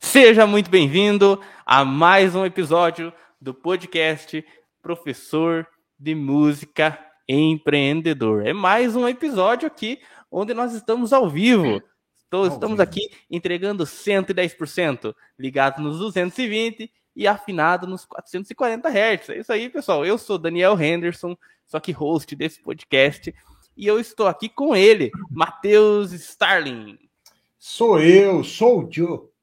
Seja muito bem-vindo a mais um episódio do podcast Professor de Música Empreendedor. É mais um episódio aqui onde nós estamos ao vivo. Estou, estamos aqui entregando 110%, ligado nos 220 e afinado nos 440 Hz. É isso aí, pessoal. Eu sou Daniel Henderson, sou aqui host desse podcast e eu estou aqui com ele, Matheus Starling. Sou eu, sou o Joe.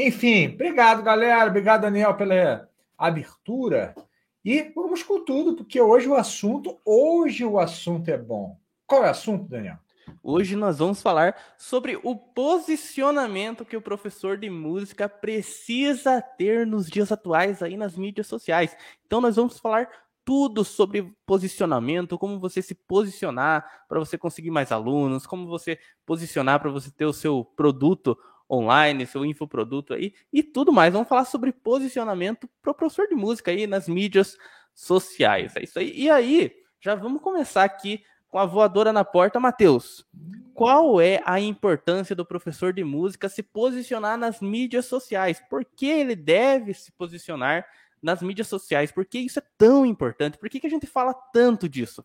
Enfim, obrigado, galera. Obrigado, Daniel, pela abertura. E vamos com tudo, porque hoje o assunto, hoje o assunto é bom. Qual é o assunto, Daniel? Hoje nós vamos falar sobre o posicionamento que o professor de música precisa ter nos dias atuais aí nas mídias sociais. Então nós vamos falar tudo sobre posicionamento, como você se posicionar para você conseguir mais alunos, como você posicionar para você ter o seu produto online, seu infoproduto aí e tudo mais. Vamos falar sobre posicionamento para o professor de música aí nas mídias sociais. É isso aí. E aí, já vamos começar aqui com a voadora na porta, Matheus. Qual é a importância do professor de música se posicionar nas mídias sociais? Por que ele deve se posicionar nas mídias sociais? Por que isso é tão importante? Por que, que a gente fala tanto disso?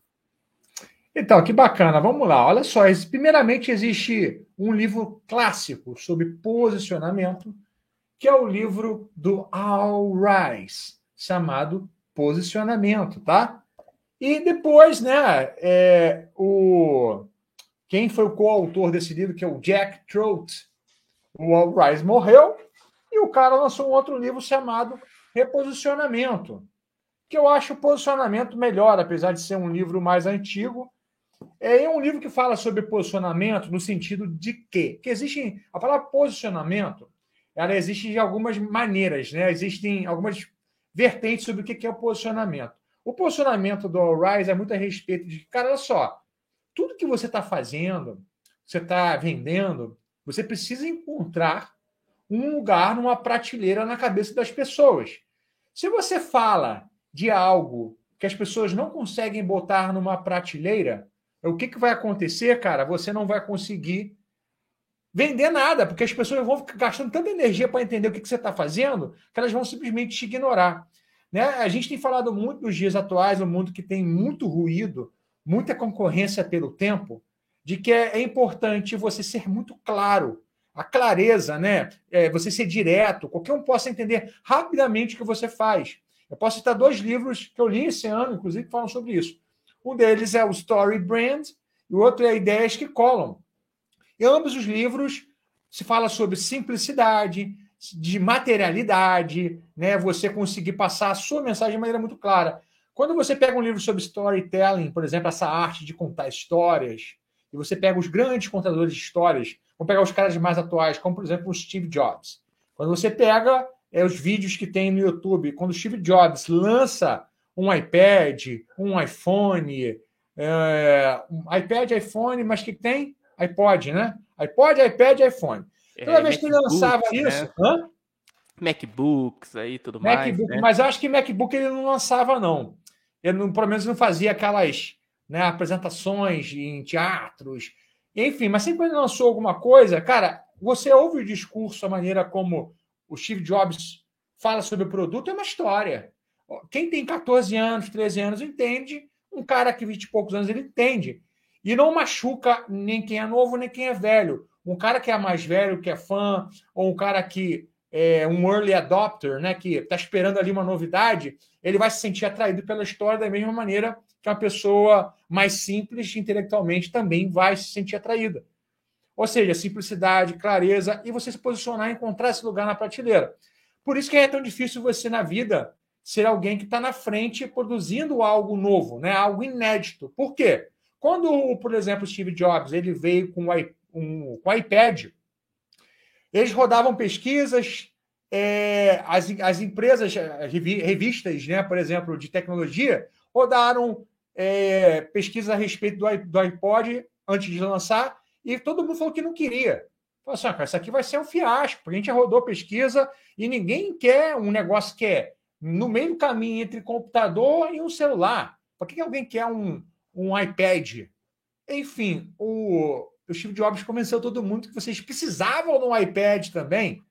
Então, que bacana. Vamos lá. Olha só. Primeiramente, existe um livro clássico sobre posicionamento, que é o livro do Al Rice, chamado Posicionamento, tá? E depois, né, é, o quem foi o coautor desse livro, que é o Jack Trout, o Al Rice morreu e o cara lançou um outro livro chamado Reposicionamento, que eu acho o posicionamento melhor, apesar de ser um livro mais antigo, é um livro que fala sobre posicionamento no sentido de quê? Que existe a palavra posicionamento, ela existe de algumas maneiras, né? Existem algumas vertentes sobre o que é o posicionamento. O posicionamento do Rise é muito a respeito de, cara, olha só, tudo que você está fazendo, você está vendendo, você precisa encontrar um lugar numa prateleira na cabeça das pessoas. Se você fala de algo que as pessoas não conseguem botar numa prateleira, o que, que vai acontecer, cara? Você não vai conseguir vender nada, porque as pessoas vão gastando tanta energia para entender o que, que você está fazendo que elas vão simplesmente te ignorar. Né? A gente tem falado muito nos dias atuais, um mundo que tem muito ruído, muita concorrência pelo tempo, de que é, é importante você ser muito claro. A clareza, né? É, você ser direto, qualquer um possa entender rapidamente o que você faz. Eu posso citar dois livros que eu li esse ano, inclusive, que falam sobre isso. Um deles é o Story Brand e o outro é Ideias que Colam. Em ambos os livros se fala sobre simplicidade, de materialidade, né? Você conseguir passar a sua mensagem de maneira muito clara. Quando você pega um livro sobre storytelling, por exemplo, essa arte de contar histórias, e você pega os grandes contadores de histórias, vamos pegar os caras mais atuais, como por exemplo o Steve Jobs. Quando você pega é, os vídeos que tem no YouTube, quando o Steve Jobs lança um iPad, um iPhone, é, um iPad, iPhone, mas que tem iPod, né? iPod, iPad, iPhone. Toda é, vez que ele lançava isso, né? MacBooks aí tudo MacBook, mais. Né? Mas eu acho que MacBook ele não lançava, não. Ele não, pelo menos não fazia aquelas né, apresentações em teatros. Enfim, mas sempre que ele lançou alguma coisa, cara, você ouve o discurso, a maneira como o Steve Jobs fala sobre o produto, é uma história. Quem tem 14 anos, 13 anos, entende. Um cara que 20 e poucos anos, ele entende. E não machuca nem quem é novo, nem quem é velho. Um cara que é mais velho, que é fã, ou um cara que é um early adopter, né, que está esperando ali uma novidade, ele vai se sentir atraído pela história da mesma maneira que uma pessoa mais simples intelectualmente também vai se sentir atraída. Ou seja, simplicidade, clareza e você se posicionar e encontrar esse lugar na prateleira. Por isso que é tão difícil você na vida ser alguém que está na frente produzindo algo novo, né? algo inédito. Por quê? Quando, por exemplo, Steve Jobs ele veio com o com iPad, eles rodavam pesquisas, é, as, as empresas, as revistas, né, por exemplo, de tecnologia, rodaram é, pesquisas a respeito do, do iPod antes de lançar, e todo mundo falou que não queria. Falou assim, ah, cara, isso aqui vai ser um fiasco, porque a gente rodou pesquisa e ninguém quer um negócio que é no meio caminho entre computador e um celular. Por que alguém quer um, um iPad? Enfim, o, o Steve Jobs convenceu todo mundo que vocês precisavam de um iPad também.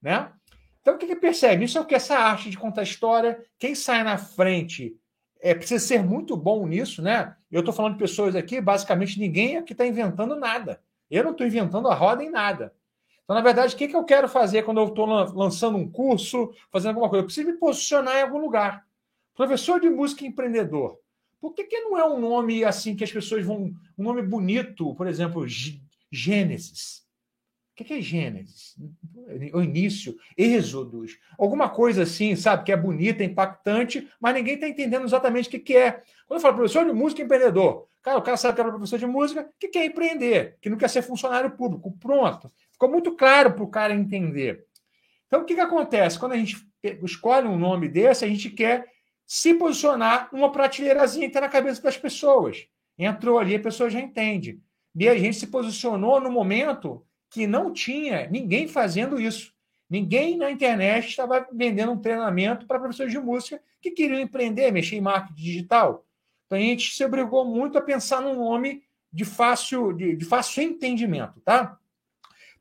né? Então, o que, que percebe? Isso é o que essa arte de contar história, quem sai na frente é, precisa ser muito bom nisso, né? Eu estou falando de pessoas aqui, basicamente ninguém aqui está inventando nada. Eu não estou inventando a roda em nada. Então, na verdade, o que, que eu quero fazer quando eu estou lançando um curso, fazendo alguma coisa? Eu preciso me posicionar em algum lugar. Professor de música empreendedor. Por que, que não é um nome assim que as pessoas vão. Um nome bonito, por exemplo, Gênesis? O que é Gênesis? O início, Êxodos, alguma coisa assim, sabe, que é bonita, impactante, mas ninguém está entendendo exatamente o que é. Quando eu falo professor de música empreendedor, cara, o cara sabe que é professor de música, que quer empreender, que não quer ser funcionário público. Pronto. Ficou muito claro para o cara entender. Então, o que, que acontece? Quando a gente escolhe um nome desse, a gente quer se posicionar numa prateleirazinha que está na cabeça das pessoas. Entrou ali, a pessoa já entende. E a gente se posicionou no momento que não tinha ninguém fazendo isso. Ninguém na internet estava vendendo um treinamento para professores de música que queriam empreender, mexer em marketing digital. Então a gente se obrigou muito a pensar num nome de fácil, de, de fácil entendimento, tá?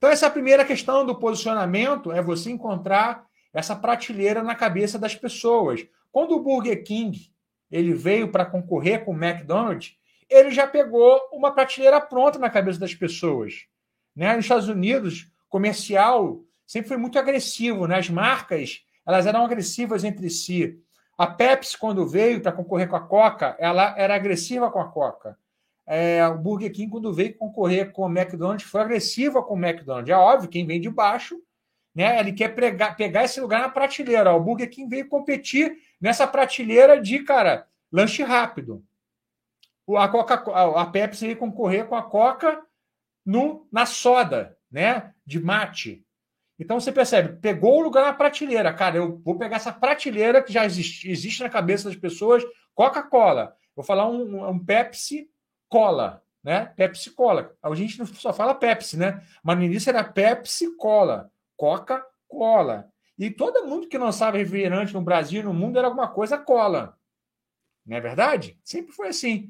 Então essa é a primeira questão do posicionamento é você encontrar essa prateleira na cabeça das pessoas. Quando o Burger King ele veio para concorrer com o McDonald's, ele já pegou uma prateleira pronta na cabeça das pessoas. Né? Nos Estados Unidos, comercial sempre foi muito agressivo, né? as marcas elas eram agressivas entre si. A Pepsi, quando veio para concorrer com a Coca, ela era agressiva com a Coca. É, o Burger King, quando veio concorrer com o McDonald's, foi agressiva com o McDonald's. É óbvio, quem vem de baixo, né, ele quer pregar, pegar esse lugar na prateleira. O Burger King veio competir nessa prateleira de, cara, lanche rápido. A, Coca, a Pepsi veio concorrer com a Coca no, na soda, né? De mate. Então você percebe, pegou o lugar na prateleira. Cara, eu vou pegar essa prateleira que já existe, existe na cabeça das pessoas, Coca-Cola. Vou falar um, um Pepsi Cola, né? Pepsi Cola. A gente só fala Pepsi, né? Mas no início era Pepsi Cola, Coca-Cola. E todo mundo que lançava refrigerante no Brasil e no mundo era alguma coisa cola. Não é verdade? Sempre foi assim.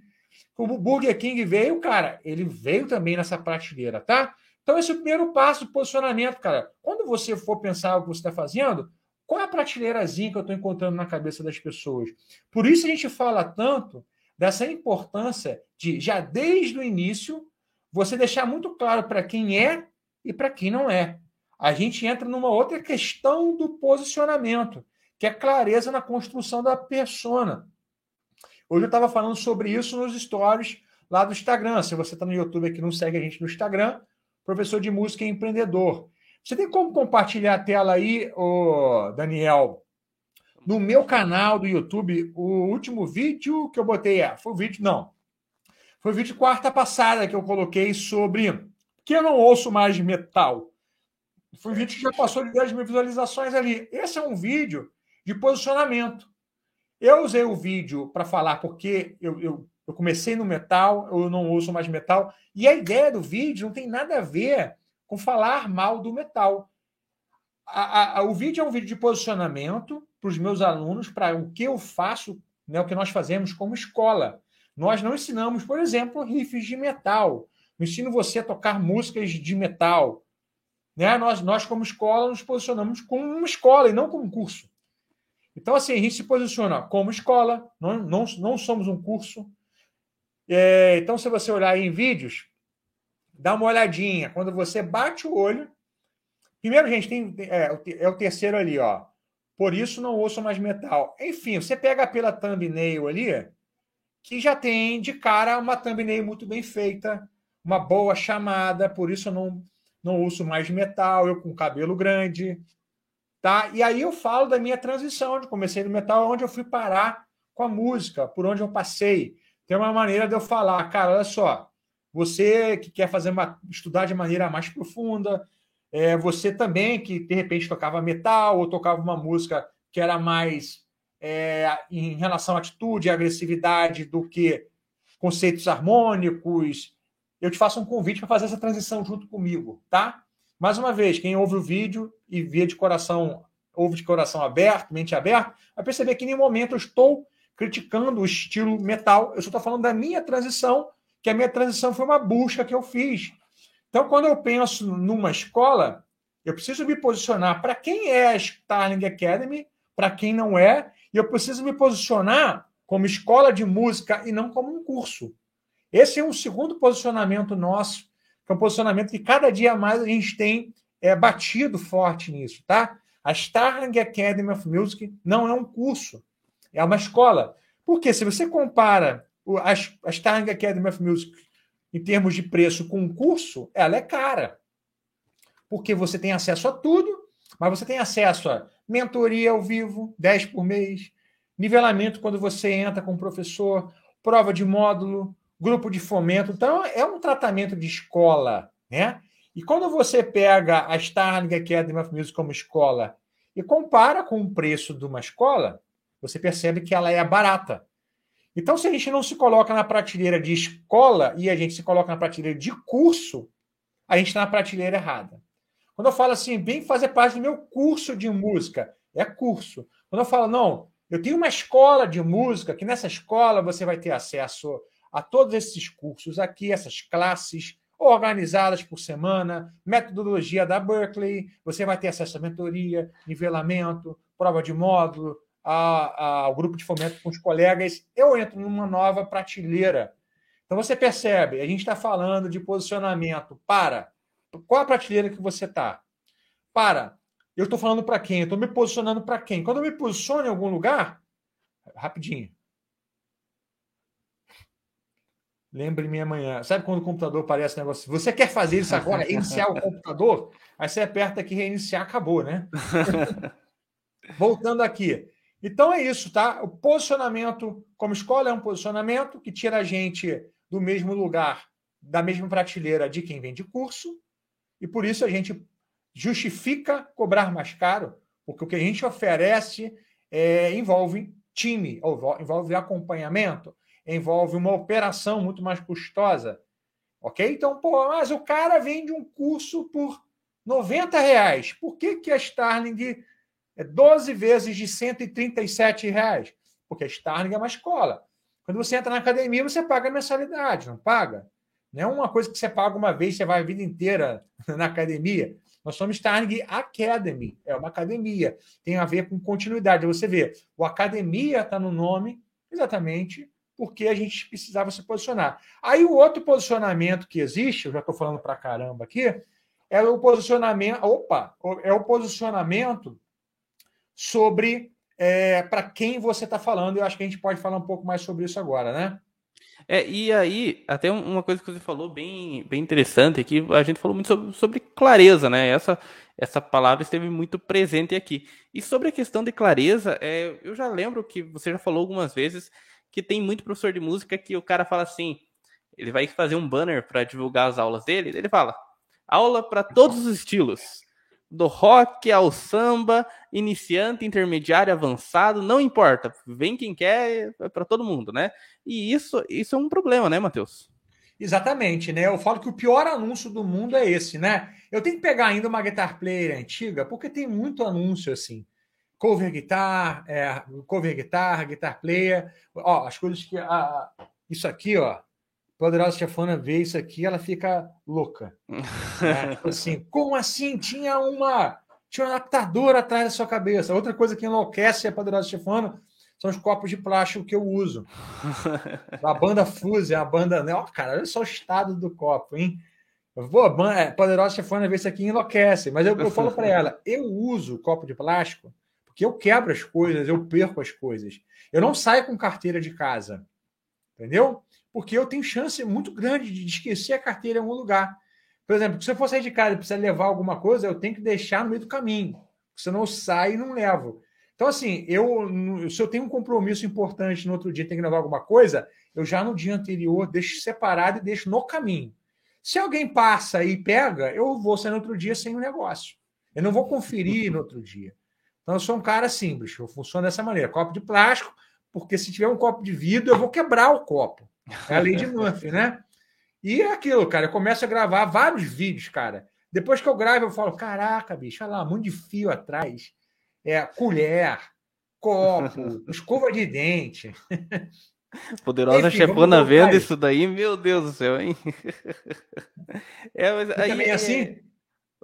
O Burger King veio, cara, ele veio também nessa prateleira, tá? Então, esse é o primeiro passo do posicionamento, cara. Quando você for pensar o que você está fazendo, qual é a prateleirazinha que eu estou encontrando na cabeça das pessoas? Por isso a gente fala tanto dessa importância de, já desde o início, você deixar muito claro para quem é e para quem não é. A gente entra numa outra questão do posicionamento, que é clareza na construção da persona. Hoje eu estava falando sobre isso nos stories lá do Instagram. Se você está no YouTube aqui não segue a gente no Instagram, professor de música e empreendedor. Você tem como compartilhar a tela aí, ô Daniel? No meu canal do YouTube, o último vídeo que eu botei, é, foi o vídeo, não. Foi o vídeo quarta passada que eu coloquei sobre que eu não ouço mais metal. Foi um vídeo que já passou de 10 mil visualizações ali. Esse é um vídeo de posicionamento. Eu usei o vídeo para falar porque eu, eu, eu, comecei no metal, eu não uso mais metal, e a ideia do vídeo não tem nada a ver com falar mal do metal. A, a, o vídeo é um vídeo de posicionamento para os meus alunos, para o que eu faço, né, o que nós fazemos como escola. Nós não ensinamos, por exemplo, riffs de metal. Não ensino você a tocar músicas de metal. Né? Nós, nós, como escola, nos posicionamos como uma escola e não como um curso. Então, assim, a gente se posiciona como escola, não, não, não somos um curso. É, então, se você olhar em vídeos, dá uma olhadinha. Quando você bate o olho. Primeiro, gente, tem, é, é o terceiro ali, ó. Por isso não ouço mais metal. Enfim, você pega pela thumbnail ali, que já tem de cara uma thumbnail muito bem feita, uma boa chamada, por isso eu não, não ouço mais metal, eu com cabelo grande, Tá? E aí eu falo da minha transição, onde comecei no metal, onde eu fui parar com a música, por onde eu passei. Tem uma maneira de eu falar, cara, olha só, você que quer fazer uma, estudar de maneira mais profunda, é, você também que de repente tocava metal ou tocava uma música que era mais é, em relação à atitude e agressividade do que conceitos harmônicos, eu te faço um convite para fazer essa transição junto comigo, tá? Mais uma vez, quem ouve o vídeo e vê de coração, ouve de coração aberto, mente aberta, vai perceber que em nenhum momento eu estou criticando o estilo metal, eu só estou falando da minha transição, que a minha transição foi uma busca que eu fiz. Então, quando eu penso numa escola, Eu preciso me posicionar para quem é a Starling Academy, para quem não é, e eu preciso me posicionar como escola de música e não como um curso. Esse é um segundo posicionamento nosso, que é um posicionamento que cada dia mais a gente tem é, batido forte nisso, tá? A Starling Academy of Music não é um curso, é uma escola. Porque se você compara a Starling Academy of Music em termos de preço com curso, ela é cara. Porque você tem acesso a tudo, mas você tem acesso a mentoria ao vivo, 10 por mês, nivelamento quando você entra com o professor, prova de módulo, grupo de fomento. Então, é um tratamento de escola, né? E quando você pega a Starling Academy of Music como escola e compara com o preço de uma escola, você percebe que ela é barata. Então, se a gente não se coloca na prateleira de escola e a gente se coloca na prateleira de curso, a gente está na prateleira errada. Quando eu falo assim, vem fazer parte do meu curso de música, é curso. Quando eu falo, não, eu tenho uma escola de música, que nessa escola você vai ter acesso a todos esses cursos aqui, essas classes organizadas por semana, metodologia da Berkeley, você vai ter acesso à mentoria, nivelamento, prova de módulo, ao grupo de fomento com os colegas, eu entro numa nova prateleira. Então você percebe, a gente está falando de posicionamento para qual a prateleira que você está? Para eu estou falando para quem? Eu estou me posicionando para quem? Quando eu me posiciono em algum lugar, rapidinho. Lembre-me amanhã. Sabe quando o computador aparece um negócio? Você quer fazer isso agora? Iniciar o computador? Aí você aperta aqui, reiniciar, acabou, né? Voltando aqui. Então é isso, tá? O posicionamento como escola é um posicionamento que tira a gente do mesmo lugar, da mesma prateleira de quem vende curso, e por isso a gente justifica cobrar mais caro, porque o que a gente oferece é, envolve time, envolve acompanhamento, envolve uma operação muito mais custosa. Ok? Então, pô, mas o cara vende um curso por 90 reais. Por que, que a Starling é 12 vezes de 137 reais? Porque a Starling é uma escola. Quando você entra na academia, você paga a mensalidade, não paga? Não é uma coisa que você paga uma vez, você vai a vida inteira na academia. Nós somos Starling Academy, é uma academia. Tem a ver com continuidade. Você vê, o academia está no nome exatamente porque a gente precisava se posicionar. Aí o outro posicionamento que existe, eu já estou falando para caramba aqui, é o posicionamento. Opa! É o posicionamento sobre é, para quem você está falando. Eu acho que a gente pode falar um pouco mais sobre isso agora, né? É, e aí, até uma coisa que você falou bem, bem interessante aqui, a gente falou muito sobre, sobre, clareza, né? Essa, essa palavra esteve muito presente aqui. E sobre a questão de clareza, é, eu já lembro que você já falou algumas vezes que tem muito professor de música que o cara fala assim, ele vai fazer um banner para divulgar as aulas dele, ele fala, aula para todos os estilos do rock ao samba, iniciante, intermediário, avançado, não importa. Vem quem quer, é para todo mundo, né? E isso, isso é um problema, né, Matheus? Exatamente, né? Eu falo que o pior anúncio do mundo é esse, né? Eu tenho que pegar ainda uma guitar player antiga, porque tem muito anúncio assim. Cover guitar, é, cover guitar, guitar player. Ó, as coisas que. Ah, isso aqui, ó poderosa chefona vê isso aqui, ela fica louca. Né? Tipo assim, como assim? Tinha uma tinha um adaptador atrás da sua cabeça. Outra coisa que enlouquece a poderosa chefona são os copos de plástico que eu uso. A banda Fuse, a banda. Né? Ó, cara, olha só o estado do copo, hein? Vou, a é, poderosa chefona vê isso aqui enlouquece, mas eu, eu falo para ela: eu uso copo de plástico porque eu quebro as coisas, eu perco as coisas. Eu não saio com carteira de casa. Entendeu? Porque eu tenho chance muito grande de esquecer a carteira em algum lugar. Por exemplo, se eu for sair de casa e precisar levar alguma coisa, eu tenho que deixar no meio do caminho. Senão eu saio e não levo. Então, assim, eu, se eu tenho um compromisso importante no outro dia, tenho que levar alguma coisa, eu já no dia anterior deixo separado e deixo no caminho. Se alguém passa e pega, eu vou sair no outro dia sem o negócio. Eu não vou conferir no outro dia. Então, eu sou um cara simples, eu funciono dessa maneira. Copo de plástico, porque se tiver um copo de vidro, eu vou quebrar o copo. É a lei de Murphy, né? E é aquilo, cara. Eu começo a gravar vários vídeos, cara. Depois que eu gravo, eu falo: caraca, bicho, olha lá, um monte de fio atrás. É, colher, copo, escova de dente. Poderosa Enfim, chefona vendo isso daí, meu Deus do céu, hein? É, mas, aí, também é assim?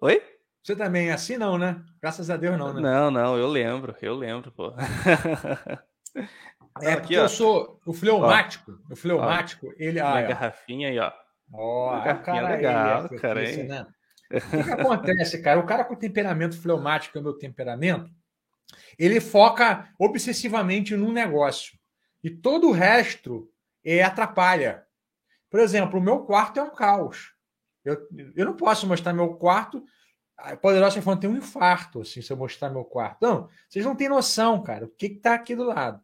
Oi? Você também é assim, não, né? Graças a Deus, não, né? Não, não, eu lembro, eu lembro, pô. É, porque eu sou o fleumático. Ó, o fleumático, ó, ele. Ah, garrafinha aí, ó. Ó, oh, cara legal, é cara, aí. Né? O que, que acontece, cara? O cara com temperamento fleumático, que é o meu temperamento, ele foca obsessivamente num negócio. E todo o resto é, atrapalha. Por exemplo, o meu quarto é um caos. Eu, eu não posso mostrar meu quarto. A Poderosa falando, tem um infarto, assim, se eu mostrar meu quarto. Não, vocês não têm noção, cara, o que está aqui do lado.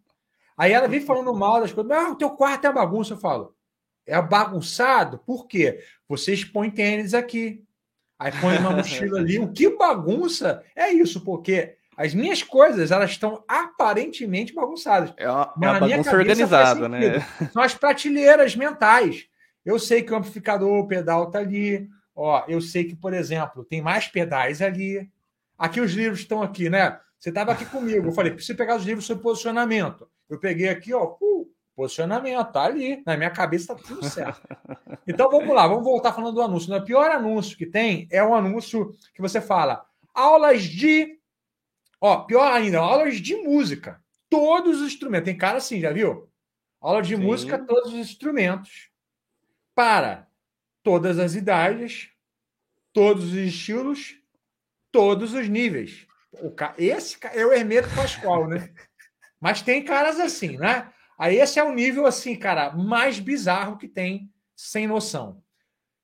Aí ela vem falando mal das coisas. Ah, o teu quarto é bagunça. Eu falo, é bagunçado? Por quê? Vocês põem tênis aqui. Aí põe uma mochila ali. O que bagunça é isso, porque as minhas coisas elas estão aparentemente bagunçadas. É uma, é uma bagunça organizada, né? São as prateleiras mentais. Eu sei que o amplificador, o pedal tá ali. Ó, eu sei que, por exemplo, tem mais pedais ali. Aqui os livros estão aqui, né? Você estava aqui comigo. Eu falei, preciso pegar os livros sobre posicionamento. Eu peguei aqui, ó, uh, posicionamento, tá ali. Na minha cabeça tá tudo certo. Então vamos lá, vamos voltar falando do anúncio. O pior anúncio que tem é um anúncio que você fala aulas de. Ó, pior ainda, aulas de música. Todos os instrumentos. Tem cara assim, já viu? Aula de Sim. música, todos os instrumentos para todas as idades, todos os estilos, todos os níveis. O ca... Esse é o Hermeto Pascoal, né? Mas tem caras assim, né? Aí esse é o nível, assim, cara, mais bizarro que tem, sem noção.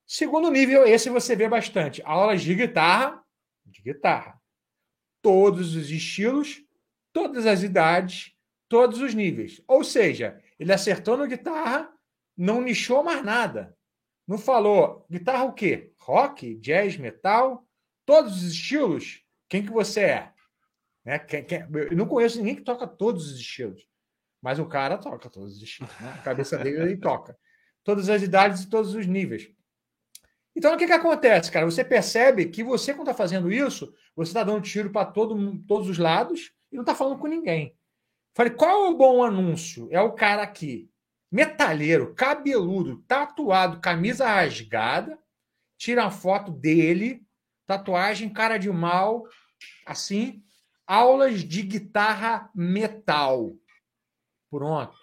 Segundo nível, esse você vê bastante. Aulas de guitarra, de guitarra. Todos os estilos, todas as idades, todos os níveis. Ou seja, ele acertou no guitarra, não nichou mais nada. Não falou guitarra o quê? Rock, jazz, metal, todos os estilos. Quem que você é? Né? Quem, quem... Eu não conheço ninguém que toca todos os estilos. Mas o cara toca todos os estilos. Né? A cabeça dele ele toca. Todas as idades e todos os níveis. Então, o que, que acontece, cara? Você percebe que você, quando está fazendo isso, você está dando tiro para todo, todos os lados e não está falando com ninguém. Falei, qual é o bom anúncio? É o cara aqui metalheiro, cabeludo, tatuado, camisa rasgada, tira a foto dele, tatuagem, cara de mal, assim, aulas de guitarra metal. Pronto.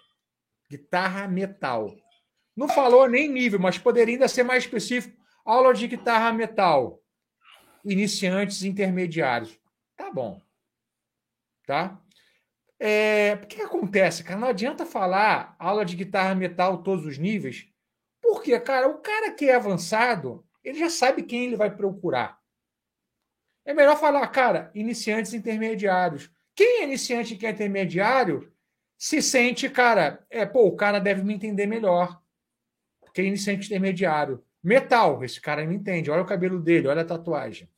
Guitarra metal. Não falou nem nível, mas poderia ainda ser mais específico. Aula de guitarra metal. Iniciantes intermediários. Tá bom. Tá? É, o que, que acontece, cara? Não adianta falar aula de guitarra metal todos os níveis, porque, cara, o cara que é avançado, ele já sabe quem ele vai procurar. É melhor falar, cara, iniciantes intermediários. Quem é iniciante e quem é intermediário se sente, cara, é, pô, o cara deve me entender melhor. Porque é iniciante intermediário. Metal, esse cara me entende. Olha o cabelo dele, olha a tatuagem.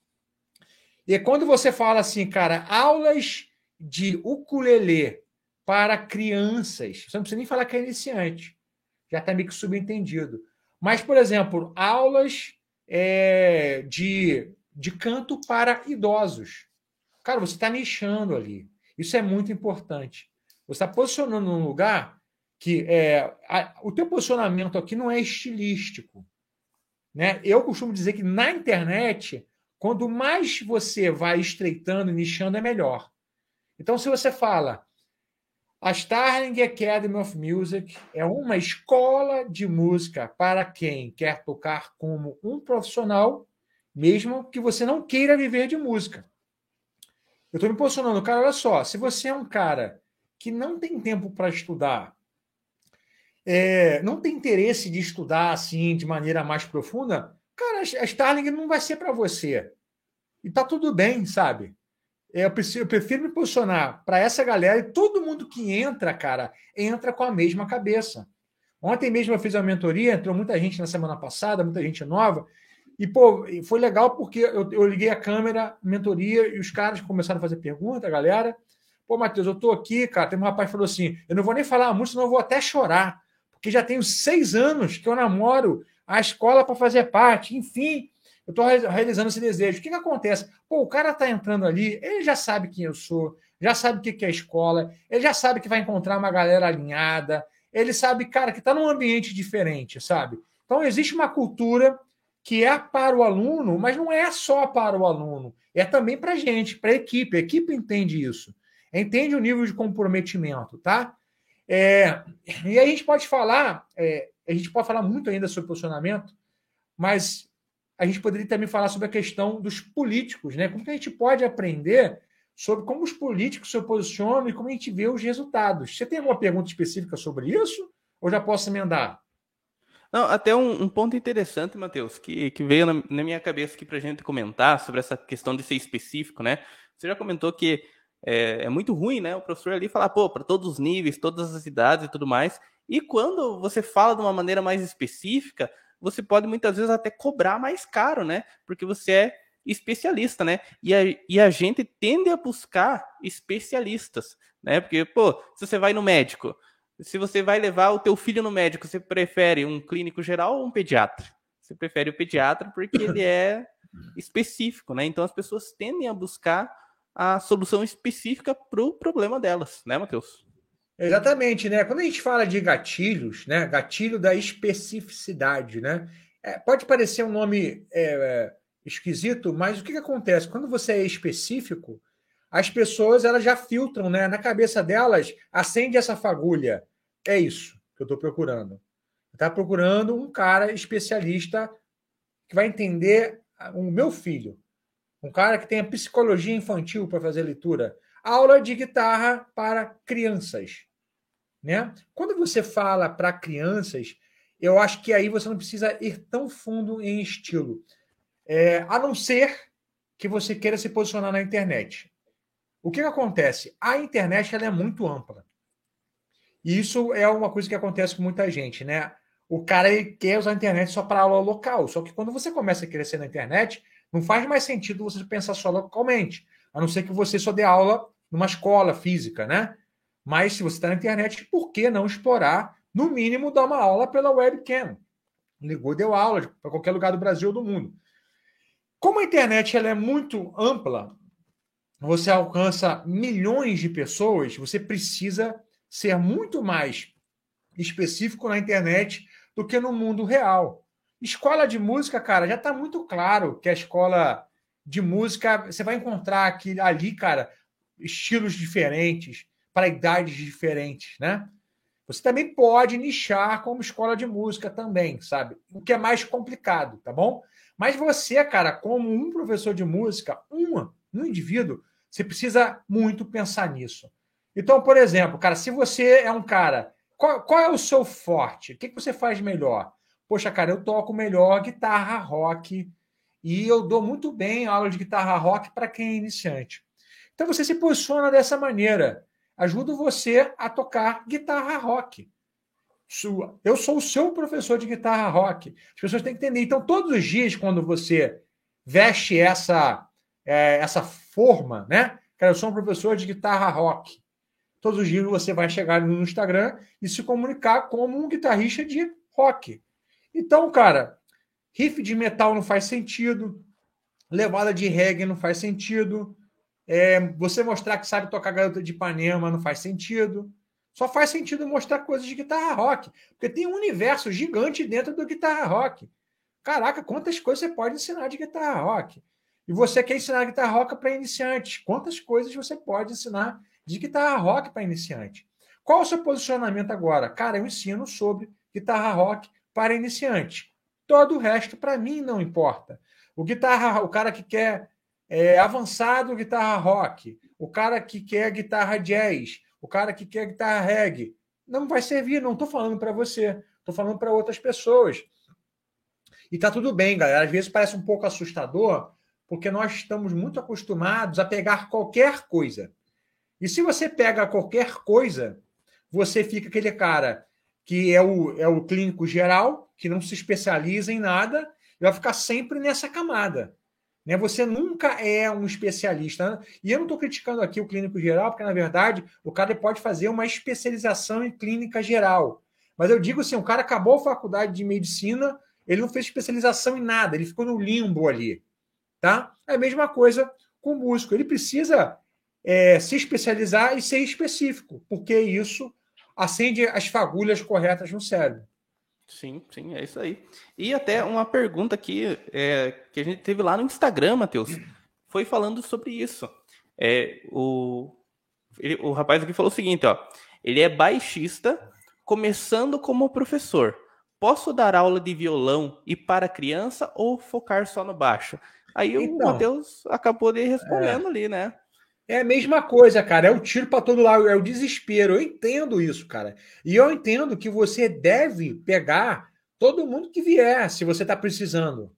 E quando você fala assim, cara, aulas de ukulele para crianças. Você não precisa nem falar que é iniciante. Já está meio que subentendido. Mas, por exemplo, aulas é, de, de canto para idosos. Cara, você está nichando ali. Isso é muito importante. Você está posicionando num lugar que é, a, o teu posicionamento aqui não é estilístico. Né? Eu costumo dizer que na internet, quanto mais você vai estreitando nichando, é melhor. Então, se você fala, a Starling Academy of Music é uma escola de música para quem quer tocar como um profissional, mesmo que você não queira viver de música. Eu estou me posicionando, cara, olha só, se você é um cara que não tem tempo para estudar, é, não tem interesse de estudar assim de maneira mais profunda, cara, a Starling não vai ser para você. E tá tudo bem, sabe? É, eu, preciso, eu prefiro me posicionar para essa galera e todo mundo que entra, cara, entra com a mesma cabeça. Ontem mesmo eu fiz uma mentoria, entrou muita gente na semana passada, muita gente nova. E, pô, foi legal porque eu, eu liguei a câmera, mentoria, e os caras começaram a fazer pergunta, galera. Pô, Matheus, eu tô aqui, cara. Tem um rapaz que falou assim: eu não vou nem falar muito, senão eu vou até chorar. Porque já tenho seis anos que eu namoro a escola para fazer parte. Enfim, eu estou realizando esse desejo. O que, que acontece? Pô, o cara está entrando ali, ele já sabe quem eu sou, já sabe o que, que é escola, ele já sabe que vai encontrar uma galera alinhada, ele sabe, cara, que está num ambiente diferente, sabe? Então, existe uma cultura que é para o aluno, mas não é só para o aluno, é também para a gente, para a equipe. A equipe entende isso, entende o nível de comprometimento, tá? É, e a gente pode falar, é, a gente pode falar muito ainda sobre posicionamento, mas a gente poderia também falar sobre a questão dos políticos, né? Como que a gente pode aprender sobre como os políticos se posicionam e como a gente vê os resultados. Você tem alguma pergunta específica sobre isso? Ou já posso emendar? Não, até um, um ponto interessante, Matheus, que, que veio na, na minha cabeça aqui para a gente comentar sobre essa questão de ser específico, né? Você já comentou que é, é muito ruim, né? O professor ali falar, pô, para todos os níveis, todas as idades e tudo mais. E quando você fala de uma maneira mais específica, você pode muitas vezes até cobrar mais caro, né? Porque você é especialista, né? E a, e a gente tende a buscar especialistas, né? Porque, pô, se você vai no médico, se você vai levar o teu filho no médico, você prefere um clínico geral ou um pediatra? Você prefere o pediatra porque ele é específico, né? Então as pessoas tendem a buscar a solução específica para o problema delas, né, Matheus? Exatamente, né? Quando a gente fala de gatilhos, né? Gatilho da especificidade, né? É, pode parecer um nome é, é, esquisito, mas o que, que acontece? Quando você é específico, as pessoas elas já filtram, né? Na cabeça delas, acende essa fagulha. É isso que eu estou procurando. Está procurando um cara especialista que vai entender o meu filho. Um cara que tenha psicologia infantil para fazer leitura. Aula de guitarra para crianças. Né? Quando você fala para crianças, eu acho que aí você não precisa ir tão fundo em estilo. É, a não ser que você queira se posicionar na internet. O que, que acontece? A internet ela é muito ampla. Isso é uma coisa que acontece com muita gente, né? O cara quer usar a internet só para aula local. Só que quando você começa a crescer na internet, não faz mais sentido você pensar só localmente. A não ser que você só dê aula numa escola física, né? Mas se você está na internet, por que não explorar, no mínimo, dar uma aula pela webcam? Ligou, deu aula para qualquer lugar do Brasil ou do mundo. Como a internet ela é muito ampla, você alcança milhões de pessoas, você precisa ser muito mais específico na internet do que no mundo real. Escola de música, cara, já está muito claro que a escola de música, você vai encontrar aqui, ali, cara, estilos diferentes, para idades diferentes, né? Você também pode nichar como escola de música também, sabe? O que é mais complicado, tá bom? Mas você, cara, como um professor de música, uma, um indivíduo, você precisa muito pensar nisso. Então, por exemplo, cara, se você é um cara, qual, qual é o seu forte? O que, que você faz melhor? Poxa, cara, eu toco melhor guitarra rock e eu dou muito bem aula de guitarra rock para quem é iniciante. Então você se posiciona dessa maneira ajudo você a tocar guitarra rock. Eu sou o seu professor de guitarra rock. As pessoas têm que entender. Então, todos os dias, quando você veste essa, é, essa forma, né? Cara, eu sou um professor de guitarra rock. Todos os dias você vai chegar no Instagram e se comunicar como um guitarrista de rock. Então, cara, riff de metal não faz sentido, levada de reggae não faz sentido, é, você mostrar que sabe tocar Garota de Ipanema não faz sentido. Só faz sentido mostrar coisas de guitarra rock. Porque tem um universo gigante dentro do guitarra rock. Caraca, quantas coisas você pode ensinar de guitarra rock? E você quer ensinar guitarra rock para iniciantes? Quantas coisas você pode ensinar de guitarra rock para iniciante? Qual o seu posicionamento agora? Cara, eu ensino sobre guitarra rock para iniciante. Todo o resto, para mim, não importa. O guitarra, o cara que quer é, avançado guitarra rock, o cara que quer guitarra jazz, o cara que quer guitarra reggae. Não vai servir, não estou falando para você, estou falando para outras pessoas. E tá tudo bem, galera. Às vezes parece um pouco assustador, porque nós estamos muito acostumados a pegar qualquer coisa. E se você pega qualquer coisa, você fica aquele cara que é o, é o clínico geral, que não se especializa em nada, e vai ficar sempre nessa camada. Né? Você nunca é um especialista. E eu não estou criticando aqui o clínico geral, porque, na verdade, o cara pode fazer uma especialização em clínica geral. Mas eu digo assim: o cara acabou a faculdade de medicina, ele não fez especialização em nada, ele ficou no limbo ali. Tá? É a mesma coisa com o músico. Ele precisa é, se especializar e ser específico, porque isso acende as fagulhas corretas no cérebro. Sim, sim, é isso aí. E até uma pergunta aqui é, que a gente teve lá no Instagram, Matheus, foi falando sobre isso. É, o, ele, o rapaz aqui falou o seguinte, ó. Ele é baixista, começando como professor. Posso dar aula de violão e para criança ou focar só no baixo? Aí então, o Matheus acabou de respondendo é, ali, né? É a mesma coisa, cara. É o tiro para todo lado, é o desespero. Eu entendo isso, cara. E eu entendo que você deve pegar todo mundo que vier, se você está precisando.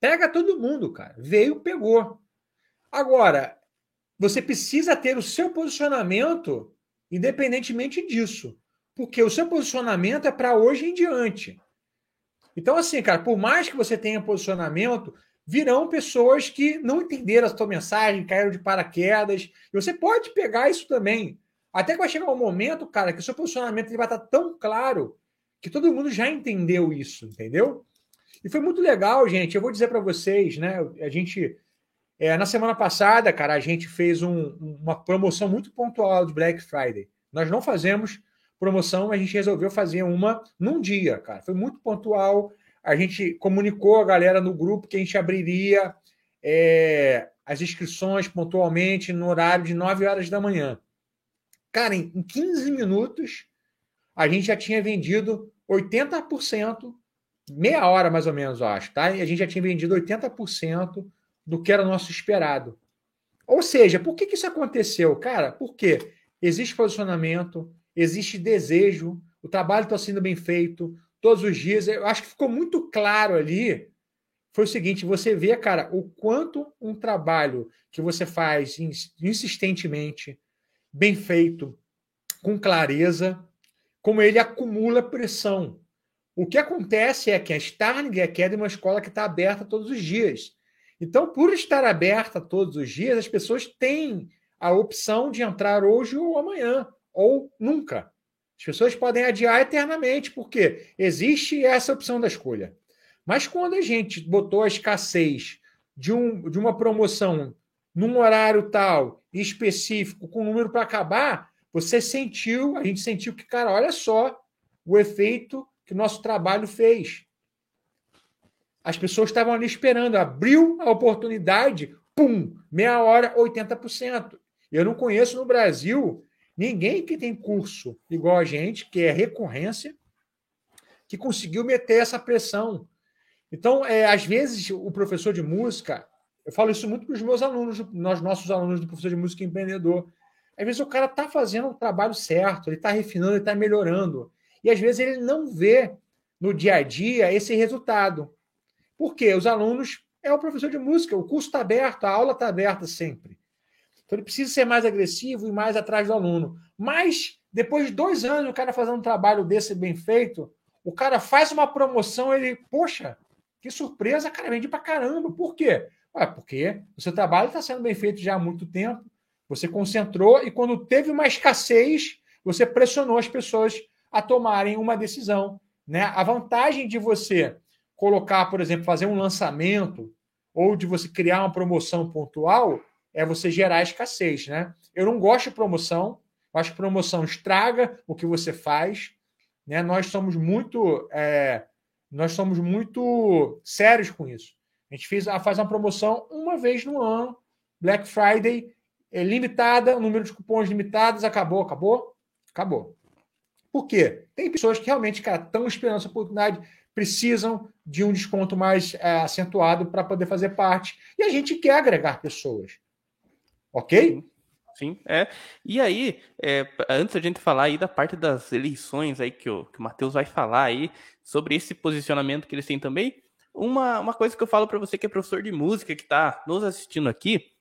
Pega todo mundo, cara. Veio, pegou. Agora, você precisa ter o seu posicionamento independentemente disso. Porque o seu posicionamento é para hoje em diante. Então, assim, cara, por mais que você tenha posicionamento, virão pessoas que não entenderam a sua mensagem, caíram de paraquedas. E você pode pegar isso também. Até que vai chegar um momento, cara, que o seu posicionamento ele vai estar tão claro que todo mundo já entendeu isso, entendeu? E foi muito legal, gente. Eu vou dizer para vocês, né? A gente é, na semana passada, cara, a gente fez um, uma promoção muito pontual de Black Friday. Nós não fazemos promoção, a gente resolveu fazer uma num dia, cara. Foi muito pontual. A gente comunicou a galera no grupo que a gente abriria é, as inscrições pontualmente no horário de 9 horas da manhã. Cara, em, em 15 minutos, a gente já tinha vendido 80%, meia hora mais ou menos, eu acho, tá? E a gente já tinha vendido 80% do que era nosso esperado. Ou seja, por que, que isso aconteceu? Cara, porque existe posicionamento, existe desejo, o trabalho está sendo bem feito todos os dias. Eu acho que ficou muito claro ali. Foi o seguinte: você vê, cara, o quanto um trabalho que você faz insistentemente, bem feito, com clareza, como ele acumula pressão. O que acontece é que a Starling é uma escola que está aberta todos os dias. Então, por estar aberta todos os dias, as pessoas têm a opção de entrar hoje ou amanhã, ou nunca. As pessoas podem adiar eternamente, porque existe essa opção da escolha. Mas quando a gente botou a escassez de, um, de uma promoção num horário tal, específico, com número para acabar, você sentiu, a gente sentiu que, cara, olha só o efeito que o nosso trabalho fez. As pessoas estavam ali esperando, abriu a oportunidade, pum, meia hora, 80%. Eu não conheço no Brasil ninguém que tem curso igual a gente, que é recorrência, que conseguiu meter essa pressão. Então, é, às vezes, o professor de música, eu falo isso muito para os meus alunos, nós nossos alunos do professor de música empreendedor. Às vezes o cara está fazendo o trabalho certo, ele está refinando, ele está melhorando. E às vezes ele não vê no dia a dia esse resultado. Por quê? Os alunos é o professor de música, o curso está aberto, a aula está aberta sempre. Então ele precisa ser mais agressivo e mais atrás do aluno. Mas, depois de dois anos, o cara fazendo um trabalho desse bem feito, o cara faz uma promoção, ele, poxa, que surpresa, cara, vende pra caramba. Por quê? Ué, porque o seu trabalho está sendo bem feito já há muito tempo, você concentrou e quando teve uma escassez, você pressionou as pessoas a tomarem uma decisão. Né? A vantagem de você colocar, por exemplo, fazer um lançamento ou de você criar uma promoção pontual é você gerar escassez, né? Eu não gosto de promoção, eu acho que promoção estraga o que você faz, né? Nós somos muito, é, nós somos muito sérios com isso. A gente fez, faz uma promoção uma vez no ano, Black Friday, é limitada, número de cupons limitados, acabou, acabou, acabou. Por quê? Tem pessoas que realmente, cara, estão esperando essa oportunidade, precisam de um desconto mais é, acentuado para poder fazer parte. E a gente quer agregar pessoas. Ok? Sim, é. E aí, é, antes a gente falar aí da parte das eleições aí que o, que o Matheus vai falar aí sobre esse posicionamento que eles têm também, uma, uma coisa que eu falo para você que é professor de música que está nos assistindo aqui,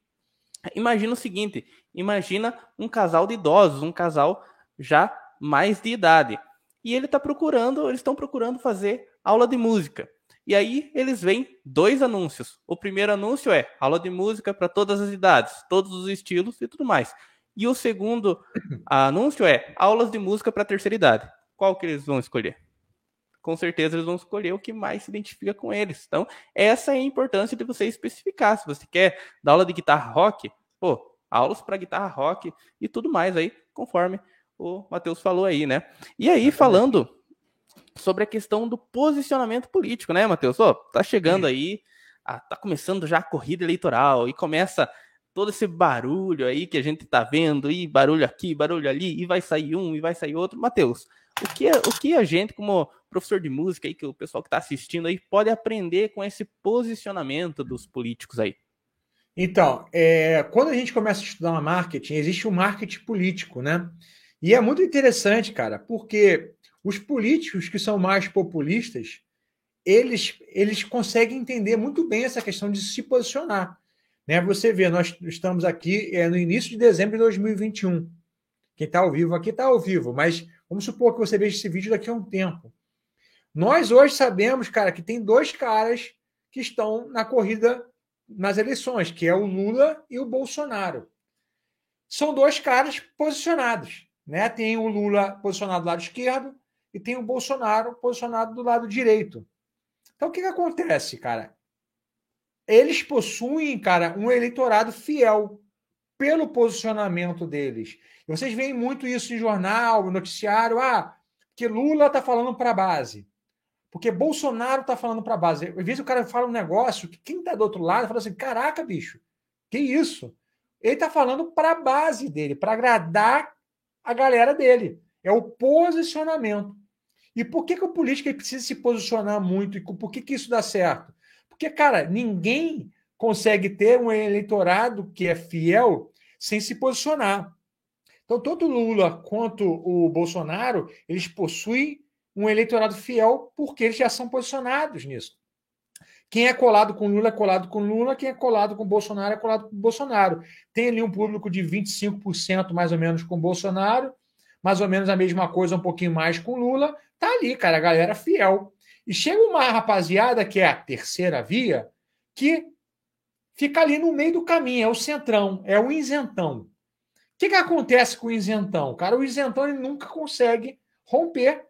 imagina o seguinte, imagina um casal de idosos, um casal já mais de idade. E ele está procurando, eles estão procurando fazer aula de música. E aí eles veem dois anúncios. O primeiro anúncio é aula de música para todas as idades, todos os estilos e tudo mais. E o segundo anúncio é aulas de música para terceira idade. Qual que eles vão escolher? Com certeza eles vão escolher o que mais se identifica com eles. Então, essa é a importância de você especificar. Se você quer dar aula de guitarra rock, pô, aulas para guitarra rock e tudo mais aí, conforme o Matheus falou aí, né? E aí, falando sobre a questão do posicionamento político, né, Matheus? Oh, tá chegando aí, a, tá começando já a corrida eleitoral e começa todo esse barulho aí que a gente tá vendo, e barulho aqui, barulho ali, e vai sair um, e vai sair outro. Matheus, o que, o que a gente, como professor de música aí, que o pessoal que está assistindo aí, pode aprender com esse posicionamento dos políticos aí? Então, é, quando a gente começa a estudar marketing, existe o um marketing político, né? E é muito interessante, cara, porque os políticos que são mais populistas, eles, eles conseguem entender muito bem essa questão de se posicionar. Né? Você vê, nós estamos aqui é, no início de dezembro de 2021. Quem está ao vivo aqui está ao vivo, mas vamos supor que você veja esse vídeo daqui a um tempo. Nós hoje sabemos, cara, que tem dois caras que estão na corrida nas eleições, que é o Lula e o Bolsonaro. São dois caras posicionados. Né? Tem o Lula posicionado do lado esquerdo e tem o Bolsonaro posicionado do lado direito. Então, o que, que acontece, cara? Eles possuem, cara, um eleitorado fiel pelo posicionamento deles. E vocês veem muito isso em jornal, noticiário, ah, que Lula está falando para a base. Porque Bolsonaro está falando para a base. Às vezes o cara fala um negócio que quem está do outro lado fala assim: caraca, bicho, que isso? Ele está falando para a base dele, para agradar a galera dele. É o posicionamento. E por que, que o político precisa se posicionar muito? E por que, que isso dá certo? Porque, cara, ninguém consegue ter um eleitorado que é fiel sem se posicionar. Então, tanto Lula quanto o Bolsonaro, eles possuem um eleitorado fiel porque eles já são posicionados nisso. Quem é colado com Lula é colado com Lula, quem é colado com Bolsonaro é colado com Bolsonaro. Tem ali um público de 25% mais ou menos com Bolsonaro, mais ou menos a mesma coisa, um pouquinho mais com Lula. Tá ali, cara, a galera fiel. E chega uma rapaziada que é a terceira via, que fica ali no meio do caminho, é o centrão, é o isentão. O que, que acontece com o isentão? Cara, o isentão ele nunca consegue romper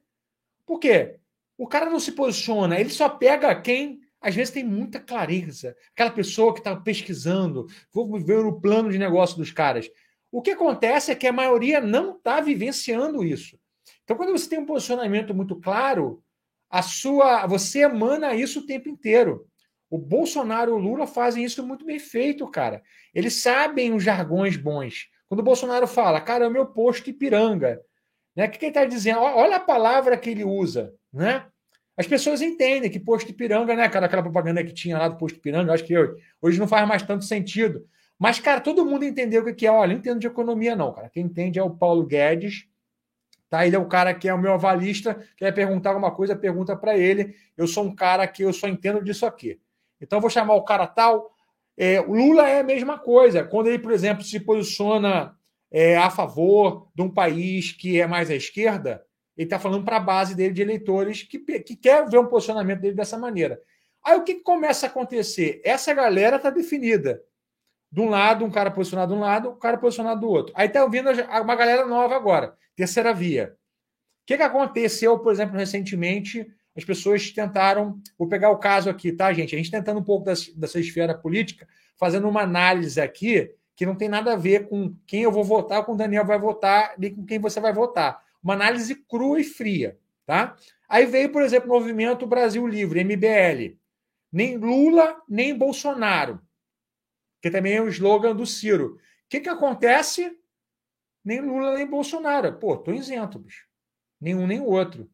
por quê? O cara não se posiciona, ele só pega quem às vezes tem muita clareza. Aquela pessoa que está pesquisando, vou ver o plano de negócio dos caras. O que acontece é que a maioria não está vivenciando isso. Então, quando você tem um posicionamento muito claro, a sua, você emana isso o tempo inteiro. O Bolsonaro e o Lula fazem isso muito bem feito, cara. Eles sabem os jargões bons. Quando o Bolsonaro fala, cara, é o meu posto Ipiranga. Né? O que ele está dizendo? Olha a palavra que ele usa. Né? As pessoas entendem que posto Ipiranga, né, cara, aquela propaganda que tinha lá do posto Ipiranga, acho que hoje não faz mais tanto sentido. Mas, cara, todo mundo entendeu o que é. Olha, não entendo de economia, não, cara. Quem entende é o Paulo Guedes. Tá? Ele é o cara que é o meu avalista. Quer perguntar alguma coisa, pergunta para ele. Eu sou um cara que eu só entendo disso aqui. Então, vou chamar o cara tal. É, o Lula é a mesma coisa. Quando ele, por exemplo, se posiciona é, a favor de um país que é mais à esquerda, ele está falando para a base dele de eleitores que, que quer ver um posicionamento dele dessa maneira. Aí o que, que começa a acontecer? Essa galera está definida. De um lado, um cara posicionado de um lado, um cara posicionado do outro. Aí está vindo uma galera nova agora, terceira via. O que, que aconteceu, por exemplo, recentemente? As pessoas tentaram. Vou pegar o caso aqui, tá, gente? A gente tentando um pouco dessa esfera política, fazendo uma análise aqui que não tem nada a ver com quem eu vou votar, com o Daniel vai votar, nem com quem você vai votar. Uma análise crua e fria. Tá? Aí veio, por exemplo, o movimento Brasil Livre, MBL. Nem Lula, nem Bolsonaro, que também é o slogan do Ciro. O que, que acontece? Nem Lula, nem Bolsonaro. Pô, tô isento, bicho. Nenhum, nem o outro.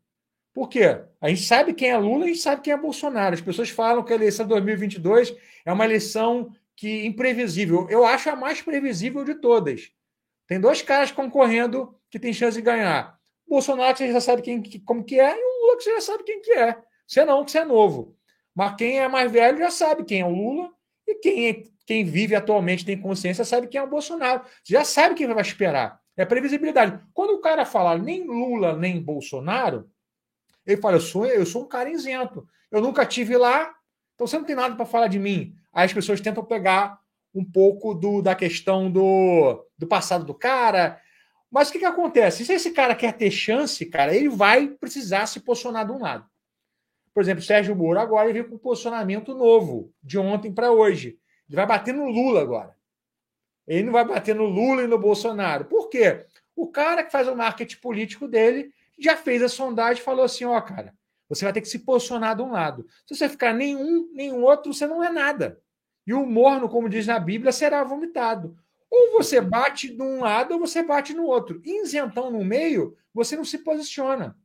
Por quê? A gente sabe quem é Lula e a gente sabe quem é Bolsonaro. As pessoas falam que a eleição de 2022 é uma eleição que imprevisível. Eu acho a mais previsível de todas. Tem dois caras concorrendo que tem chance de ganhar. Bolsonaro, que você já sabe quem, como que é, e o Lula, que você já sabe quem que é. Você não, que você é novo. Mas quem é mais velho já sabe quem é o Lula e quem, quem vive atualmente tem consciência sabe quem é o Bolsonaro. Você já sabe quem vai esperar. É previsibilidade. Quando o cara fala nem Lula nem Bolsonaro, ele fala: eu sou, eu sou um cara isento. Eu nunca tive lá, então você não tem nada para falar de mim aí as pessoas tentam pegar um pouco do, da questão do, do passado do cara. Mas o que, que acontece? Se esse cara quer ter chance, cara, ele vai precisar se posicionar de um lado. Por exemplo, o Sérgio Moro agora ele veio com um posicionamento novo, de ontem para hoje. Ele vai bater no Lula agora. Ele não vai bater no Lula e no Bolsonaro. Por quê? O cara que faz o marketing político dele já fez a sondagem e falou assim: ó, cara, Você vai ter que se posicionar de um lado. Se você ficar nenhum, nenhum outro, você não é nada. E o morno, como diz na Bíblia, será vomitado. Ou você bate de um lado ou você bate no outro. Isentão no meio, você não se posiciona.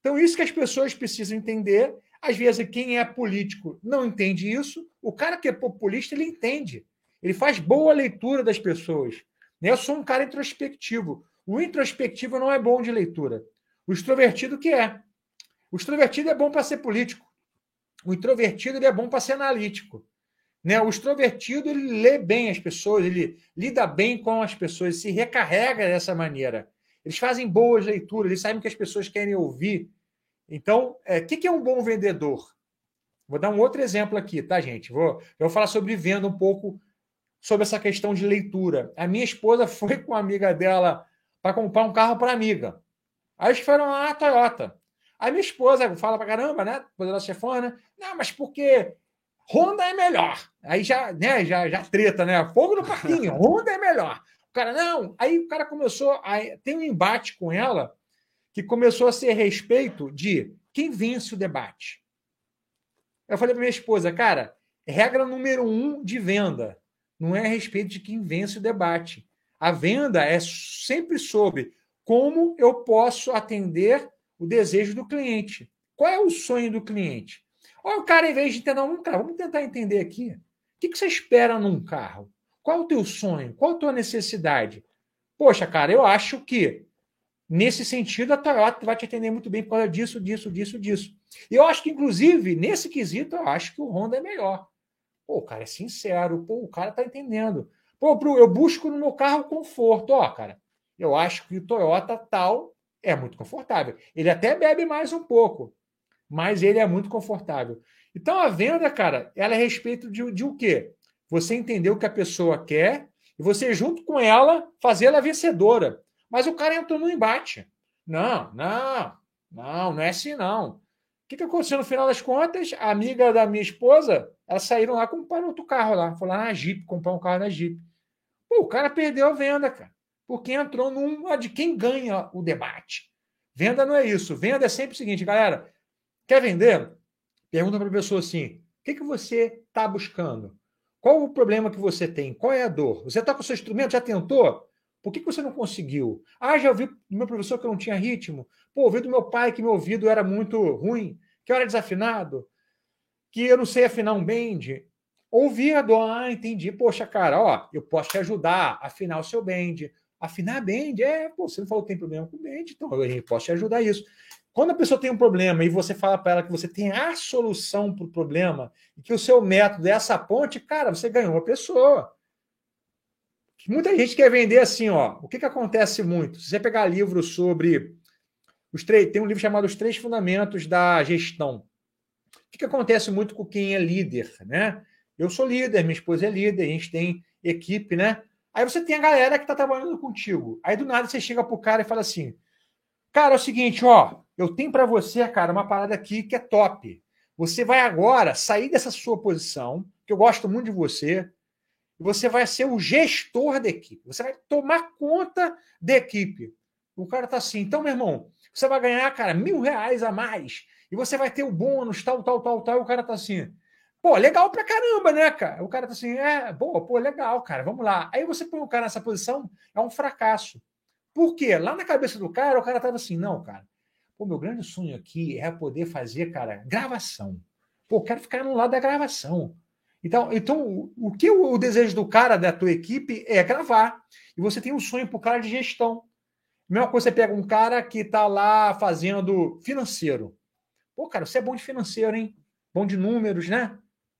Então, isso que as pessoas precisam entender. Às vezes, quem é político não entende isso. O cara que é populista, ele entende. Ele faz boa leitura das pessoas. Né? Eu sou um cara introspectivo. O introspectivo não é bom de leitura. O extrovertido que é. O extrovertido é bom para ser político. O introvertido é bom para ser analítico. Né? O extrovertido ele lê bem as pessoas, ele lida bem com as pessoas, se recarrega dessa maneira. Eles fazem boas leituras, eles sabem que as pessoas querem ouvir. Então, o é, que, que é um bom vendedor? Vou dar um outro exemplo aqui, tá, gente? Vou, eu vou falar sobre venda um pouco sobre essa questão de leitura. A minha esposa foi com uma amiga dela para comprar um carro para amiga. Aí eles foram lá na Toyota. Aí minha esposa fala para caramba, né? Poderosa chefona, não, mas porque Honda é melhor. Aí já, né, já, já treta, né? Fogo no parquinho, Honda é melhor. O cara, não. Aí o cara começou a. Tem um embate com ela que começou a ser a respeito de quem vence o debate. Eu falei para minha esposa, cara, regra número um de venda não é a respeito de quem vence o debate. A venda é sempre sobre como eu posso atender o desejo do cliente. Qual é o sonho do cliente? Olha, o cara, em vez de entender um carro, vamos tentar entender aqui. O que, você espera num carro? Qual o teu sonho? Qual a tua necessidade? Poxa, cara, eu acho que nesse sentido a Toyota vai te atender muito bem por causa disso, disso, disso, disso. E eu acho que, inclusive, nesse quesito, eu acho que o Honda é melhor. Pô, o cara é sincero, pô, o cara tá entendendo. Pô, eu busco no meu carro conforto. Ó, cara, eu acho que o Toyota tal é muito confortável. Ele até bebe mais um pouco mas ele é muito confortável. Então a venda, cara, ela é a respeito de, de o quê? Você entender o que a pessoa quer e você, junto com ela, fazer ela vencedora. Mas o cara entrou no embate. Não, não, não, não é assim, não. O que, que aconteceu no final das contas? A amiga da minha esposa, elas saíram lá comprar outro carro lá. Foi lá na Jeep, comprar um carro na Jeep. Pô, o cara perdeu a venda, cara. Porque entrou numa de quem ganha o debate. Venda não é isso. Venda é sempre o seguinte, galera. Quer vender? Pergunta para a pessoa assim: o que, que você está buscando? Qual o problema que você tem? Qual é a dor? Você está com o seu instrumento? Já tentou? Por que, que você não conseguiu? Ah, já ouvi do meu professor que eu não tinha ritmo. Pô, ouvi do meu pai que meu ouvido era muito ruim, que eu era desafinado, que eu não sei afinar um bend. Ouvi a dor, ah, entendi. Poxa, cara, ó, eu posso te ajudar a afinar o seu bend. Afinar bend, é, pô, você não falou que tem problema com bend, então eu posso te ajudar isso. Quando a pessoa tem um problema e você fala para ela que você tem a solução para o problema e que o seu método é essa ponte, cara, você ganhou uma pessoa. Muita gente quer vender assim, ó. O que, que acontece muito? Se você pegar livro sobre os três, tem um livro chamado Os Três Fundamentos da Gestão. O que, que acontece muito com quem é líder, né? Eu sou líder, minha esposa é líder, a gente tem equipe, né? Aí você tem a galera que está trabalhando contigo. Aí do nada você chega pro cara e fala assim: Cara, é o seguinte, ó, eu tenho para você, cara, uma parada aqui que é top. Você vai agora sair dessa sua posição, que eu gosto muito de você, e você vai ser o gestor da equipe. Você vai tomar conta da equipe. O cara tá assim, então, meu irmão, você vai ganhar, cara, mil reais a mais, e você vai ter o bônus, tal, tal, tal, tal. E o cara tá assim, pô, legal pra caramba, né, cara? O cara tá assim, é, boa, pô, legal, cara, vamos lá. Aí você põe o cara nessa posição, é um fracasso. Por quê? Lá na cabeça do cara, o cara tava assim, não, cara, Pô, meu grande sonho aqui é poder fazer, cara, gravação. Pô, quero ficar no lado da gravação. Então, então o que o, o desejo do cara da tua equipe é gravar. E você tem um sonho para o cara de gestão. Mesma coisa, você pega um cara que está lá fazendo financeiro. Pô, cara, você é bom de financeiro, hein? Bom de números, né?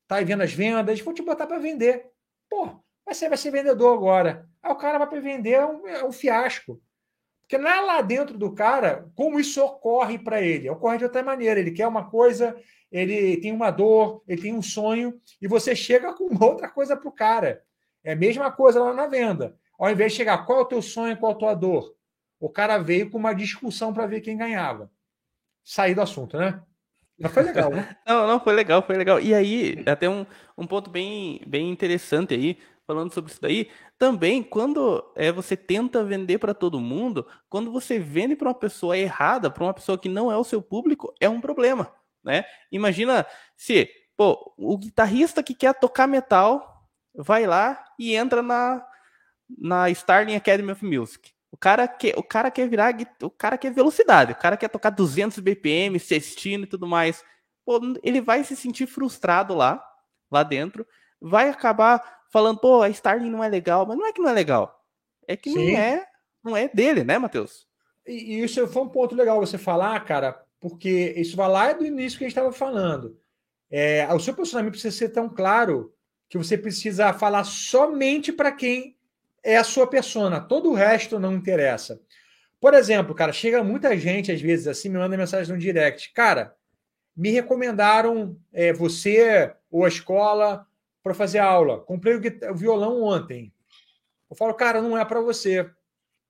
Tá aí vendo as vendas, vou te botar para vender. Pô, você vai ser vendedor agora. Aí o cara vai para vender, é um, é um fiasco. Porque lá, lá dentro do cara, como isso ocorre para ele? Ocorre de outra maneira. Ele quer uma coisa, ele tem uma dor, ele tem um sonho, e você chega com outra coisa para o cara. É a mesma coisa lá na venda. Ao invés de chegar, qual é o teu sonho, qual é a tua dor? O cara veio com uma discussão para ver quem ganhava. Sair do assunto, né? Mas foi legal, né? não, não, foi legal, foi legal. E aí, até um, um ponto bem, bem interessante aí, falando sobre isso daí, também quando é, você tenta vender para todo mundo, quando você vende para uma pessoa errada, para uma pessoa que não é o seu público, é um problema, né? Imagina se, pô, o guitarrista que quer tocar metal vai lá e entra na na Starling Academy of Music. O cara quer, o cara quer virar, o cara quer velocidade, o cara quer tocar 200 BPM, sextino e tudo mais. Pô, ele vai se sentir frustrado lá, lá dentro, vai acabar falando, pô, a Starling não é legal, mas não é que não é legal. É que Sim. não é, não é dele, né, Matheus? E, e isso foi um ponto legal você falar, cara, porque isso vai lá do início que a gente estava falando. É, o seu posicionamento precisa ser tão claro que você precisa falar somente para quem é a sua persona. Todo o resto não interessa. Por exemplo, cara, chega muita gente às vezes assim, me manda mensagem no direct. Cara, me recomendaram é, você ou a escola para fazer aula. Comprei o violão ontem. Eu falo, cara, não é para você.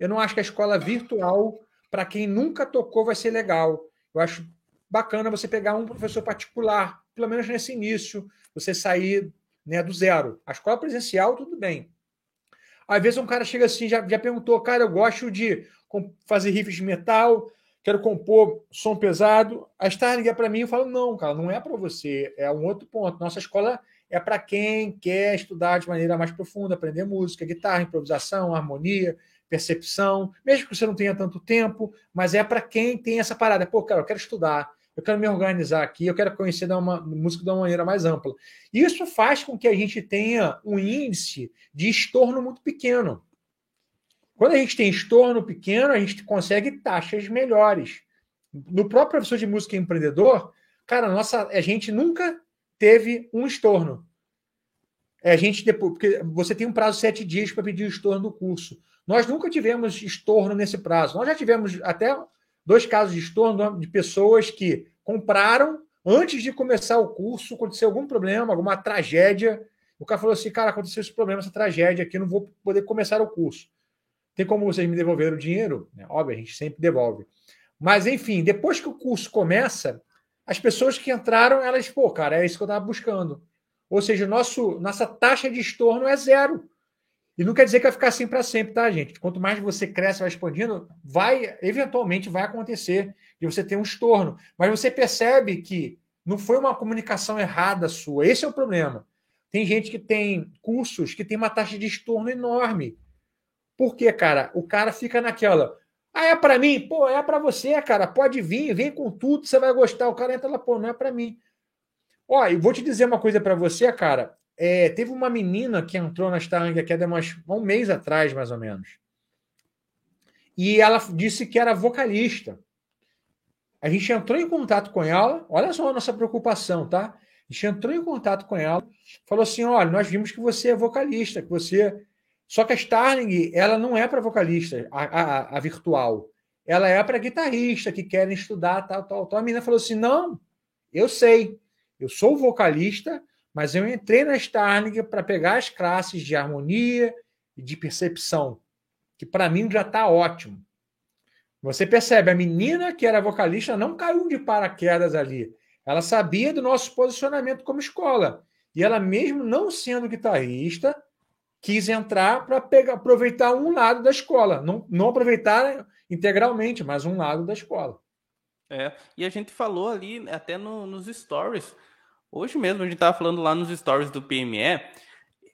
Eu não acho que a escola virtual, para quem nunca tocou, vai ser legal. Eu acho bacana você pegar um professor particular, pelo menos nesse início, você sair né, do zero. A escola presencial, tudo bem. Às vezes um cara chega assim, já, já perguntou, cara, eu gosto de fazer riffs de metal, quero compor som pesado. A Starling é para mim, eu falo, não, cara, não é para você, é um outro ponto. Nossa escola é para quem quer estudar de maneira mais profunda, aprender música, guitarra, improvisação, harmonia, percepção, mesmo que você não tenha tanto tempo, mas é para quem tem essa parada. Pô, cara, eu quero estudar, eu quero me organizar aqui, eu quero conhecer uma, música de uma maneira mais ampla. Isso faz com que a gente tenha um índice de estorno muito pequeno. Quando a gente tem estorno pequeno, a gente consegue taxas melhores. No próprio professor de música empreendedor, cara, nossa, a gente nunca teve um estorno. É, a gente depois, porque você tem um prazo de sete dias para pedir o estorno do curso. Nós nunca tivemos estorno nesse prazo. Nós já tivemos até dois casos de estorno de pessoas que compraram antes de começar o curso, aconteceu algum problema, alguma tragédia. O cara falou assim: cara, aconteceu esse problema, essa tragédia aqui, não vou poder começar o curso. Tem como vocês me devolver o dinheiro? É, óbvio, a gente sempre devolve. Mas, enfim, depois que o curso começa, as pessoas que entraram, elas, pô, cara, é isso que eu estava buscando. Ou seja, nosso, nossa taxa de estorno é zero. E não quer dizer que vai ficar assim para sempre, tá, gente? Quanto mais você cresce, vai expandindo, vai, eventualmente, vai acontecer de você ter um estorno. Mas você percebe que não foi uma comunicação errada sua. Esse é o problema. Tem gente que tem cursos que tem uma taxa de estorno enorme. Por quê, cara? O cara fica naquela. Ah, é para mim? Pô, é para você, cara. Pode vir, vem com tudo, você vai gostar. O cara entra lá, pô, não é para mim. Ó, eu vou te dizer uma coisa para você, cara. É, teve uma menina que entrou na Starling Academy umas, um mês atrás, mais ou menos. E ela disse que era vocalista. A gente entrou em contato com ela, olha só a nossa preocupação, tá? A gente entrou em contato com ela, falou assim: olha, nós vimos que você é vocalista, que você só que a Starling, ela não é para vocalista, a, a, a, virtual. Ela é para guitarrista que querem estudar tal, tal, tal. A menina falou assim: não, eu sei, eu sou vocalista, mas eu entrei na Starling para pegar as classes de harmonia e de percepção, que para mim já está ótimo. Você percebe, a menina que era vocalista não caiu de paraquedas ali. Ela sabia do nosso posicionamento como escola. E ela, mesmo não sendo guitarrista, quis entrar para aproveitar um lado da escola, não, não aproveitar integralmente, mas um lado da escola. É, e a gente falou ali até no, nos stories, hoje mesmo a gente estava falando lá nos stories do PME,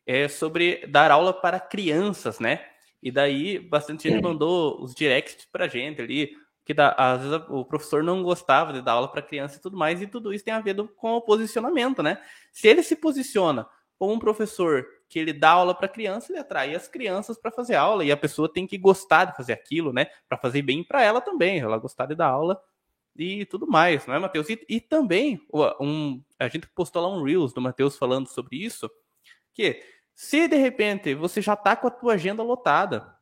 é, sobre dar aula para crianças, né? E daí bastante gente mandou os directs para gente ali, que dá, às vezes o professor não gostava de dar aula para criança e tudo mais, e tudo isso tem a ver com o posicionamento, né? Se ele se posiciona como um professor que ele dá aula para criança, ele atrai as crianças para fazer aula e a pessoa tem que gostar de fazer aquilo, né? Para fazer bem para ela também, ela gostar de dar aula e tudo mais, não é, Matheus? E, e, também um, a gente postou lá um reels do Matheus falando sobre isso, que se de repente você já está com a tua agenda lotada,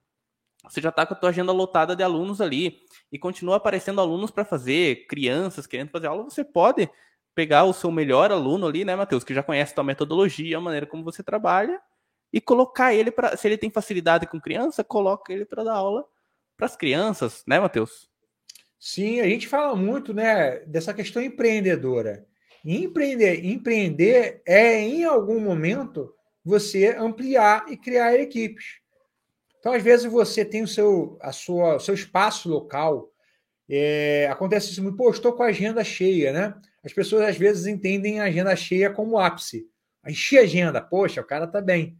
você já está com a tua agenda lotada de alunos ali e continua aparecendo alunos para fazer, crianças querendo fazer aula, você pode pegar o seu melhor aluno ali, né, Matheus, que já conhece a metodologia, a maneira como você trabalha, e colocar ele para. Se ele tem facilidade com criança, coloca ele para dar aula para as crianças, né, Matheus? Sim, a gente fala muito, né, dessa questão empreendedora. Empreender, empreender é, em algum momento, você ampliar e criar equipes. Então, às vezes, você tem o seu, a sua, o seu espaço local. É, acontece isso muito, pô, estou com a agenda cheia, né? As pessoas às vezes entendem a agenda cheia como ápice. Enchi a agenda, poxa, o cara tá bem.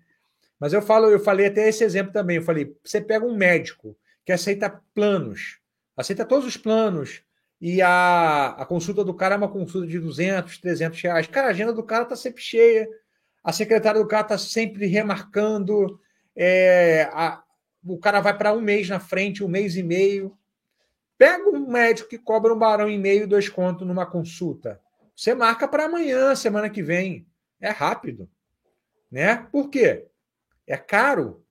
Mas eu falo, eu falei até esse exemplo também. Eu falei, você pega um médico que aceita planos, aceita todos os planos, e a, a consulta do cara é uma consulta de 200, 300 reais. Cara, a agenda do cara tá sempre cheia, a secretária do cara tá sempre remarcando, é, a, o cara vai para um mês na frente, um mês e meio. Pega um médico que cobra um barão e meio, dois contos numa consulta. Você marca para amanhã, semana que vem. É rápido. Né? Por quê? É caro.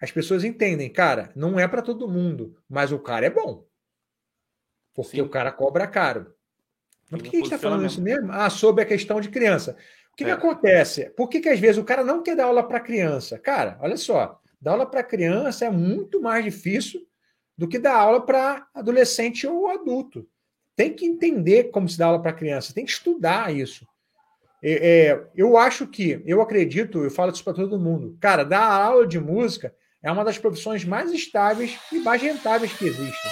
As pessoas entendem, cara, não é para todo mundo, mas o cara é bom. Porque Sim. o cara cobra caro. Mas por que a gente está falando isso mesmo? Ah, sobre a questão de criança. O que, é. que acontece? Por que, que às vezes o cara não quer dar aula para criança? Cara, olha só, dar aula para criança é muito mais difícil do que dar aula para adolescente ou adulto. Tem que entender como se dá aula para criança, tem que estudar isso. É, é, eu acho que, eu acredito, eu falo isso para todo mundo, cara, dar aula de música é uma das profissões mais estáveis e mais rentáveis que existem.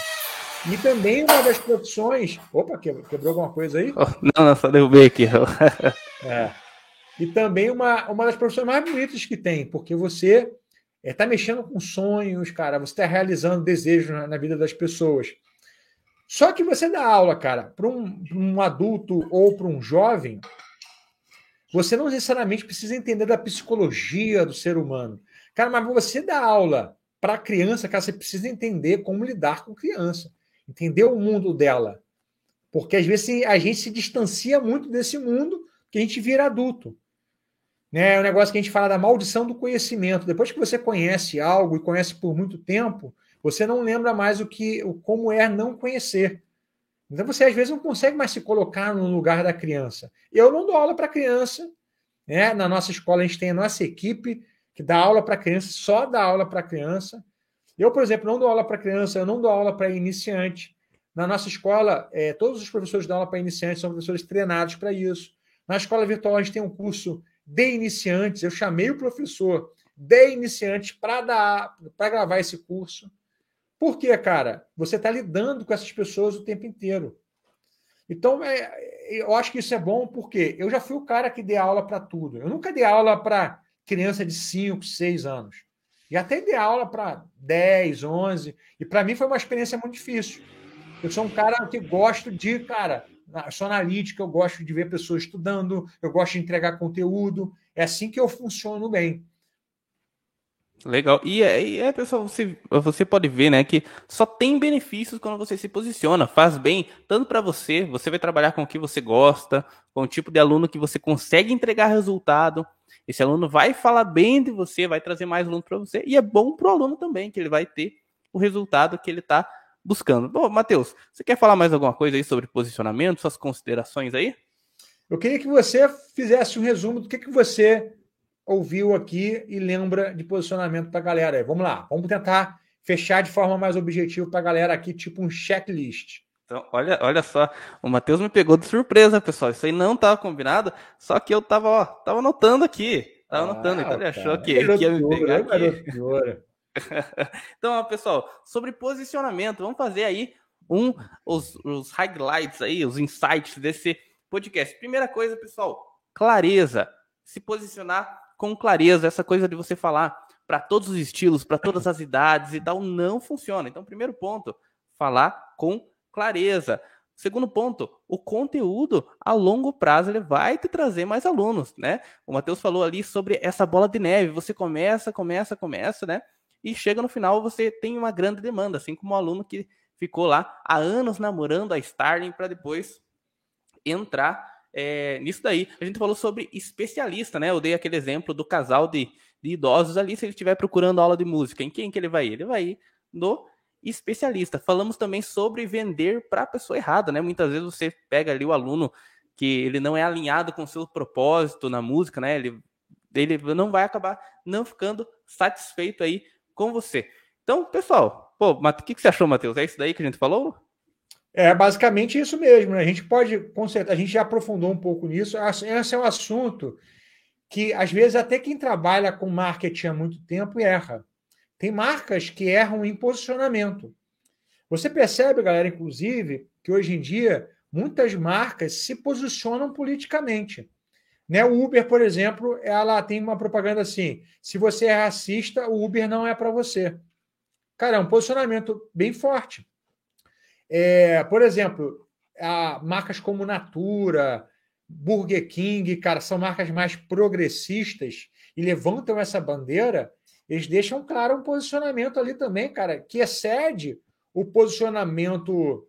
E também uma das profissões. Opa, quebrou alguma coisa aí? Oh, não, não, só derrubei aqui. é. E também uma, uma das profissões mais bonitas que tem, porque você é, mexendo com sonhos, cara, você está realizando desejos na, na, vida das pessoas. Só que você dá aula, cara, para um, um adulto ou para um jovem, você não necessariamente precisa entender da psicologia do ser humano. Cara, mas você dá aula para criança, cara, você precisa entender como lidar com criança, entender o mundo dela. Porque às vezes a gente se distancia muito desse mundo que a gente vira adulto. Né? É um negócio que a gente fala da maldição do conhecimento. Depois que você conhece algo e conhece por muito tempo, você não lembra mais o que, o como é não conhecer. Então você às vezes não consegue mais se colocar no lugar da criança. Eu não dou aula para criança, né? Na nossa escola a gente tem a nossa equipe que dá aula para criança, só dá aula para criança. Eu, por exemplo, não dou aula para criança, eu não dou aula para iniciante. Na nossa escola, é, todos os professores dão aula para iniciantes, são professores treinados para isso. Na escola virtual, a gente tem um curso de iniciantes. Eu chamei o professor de iniciantes para dar para gravar esse curso. Por quê, cara? Você está lidando com essas pessoas o tempo inteiro. Então, é, eu acho que isso é bom porque eu já fui o cara que dei aula para tudo. Eu nunca dei aula para criança de 5, 6 anos. E até dei aula para 10, 11. E para mim foi uma experiência muito difícil. Eu sou um cara que gosto de, cara, sou analítica, eu gosto de ver pessoas estudando, eu gosto de entregar conteúdo. É assim que eu funciono bem. Legal. E, é, e é, pessoal, você, você pode ver, né, que só tem benefícios quando você se posiciona, faz bem, tanto para você, você vai trabalhar com o que você gosta, com o tipo de aluno que você consegue entregar resultado. Esse aluno vai falar bem de você, vai trazer mais aluno para você, e é bom para o aluno também, que ele vai ter o resultado que ele está buscando. Bom, Matheus, você quer falar mais alguma coisa aí sobre posicionamento, suas considerações aí? Eu queria que você fizesse um resumo do que, que você ouviu aqui e lembra de posicionamento para a galera. Vamos lá, vamos tentar fechar de forma mais objetiva para a galera aqui, tipo um checklist. Então, olha, olha só, o Matheus me pegou de surpresa, pessoal. Isso aí não estava combinado, só que eu estava, ó, tava anotando aqui. Tava ah, anotando, então ele achou que, que ia me pegar aqui. então, pessoal, sobre posicionamento, vamos fazer aí um os, os highlights aí, os insights desse podcast. Primeira coisa, pessoal, clareza. Se posicionar com clareza, essa coisa de você falar para todos os estilos, para todas as idades e tal, não funciona. Então, primeiro ponto, falar com clareza. Segundo ponto, o conteúdo a longo prazo ele vai te trazer mais alunos, né? O Matheus falou ali sobre essa bola de neve. Você começa, começa, começa, né? E chega no final você tem uma grande demanda, assim como o aluno que ficou lá há anos namorando a Starling para depois entrar é, nisso daí. A gente falou sobre especialista, né? Eu dei aquele exemplo do casal de, de idosos ali, se ele estiver procurando aula de música, em quem que ele vai ir? Ele vai ir no especialista. Falamos também sobre vender para a pessoa errada, né? Muitas vezes você pega ali o aluno que ele não é alinhado com o seu propósito na música, né? Ele, ele não vai acabar não ficando satisfeito aí com você. Então, pessoal, pô, o que, que você achou, Matheus? É isso daí que a gente falou? É basicamente isso mesmo. Né? A gente pode consertar, a gente já aprofundou um pouco nisso. Esse é um assunto que às vezes até quem trabalha com marketing há muito tempo erra. Tem marcas que erram em posicionamento. Você percebe, galera, inclusive, que hoje em dia muitas marcas se posicionam politicamente. Né? O Uber, por exemplo, ela tem uma propaganda assim: se você é racista, o Uber não é para você. Cara, é um posicionamento bem forte. É, por exemplo, marcas como Natura, Burger King, cara, são marcas mais progressistas e levantam essa bandeira, eles deixam claro um posicionamento ali também, cara, que excede o posicionamento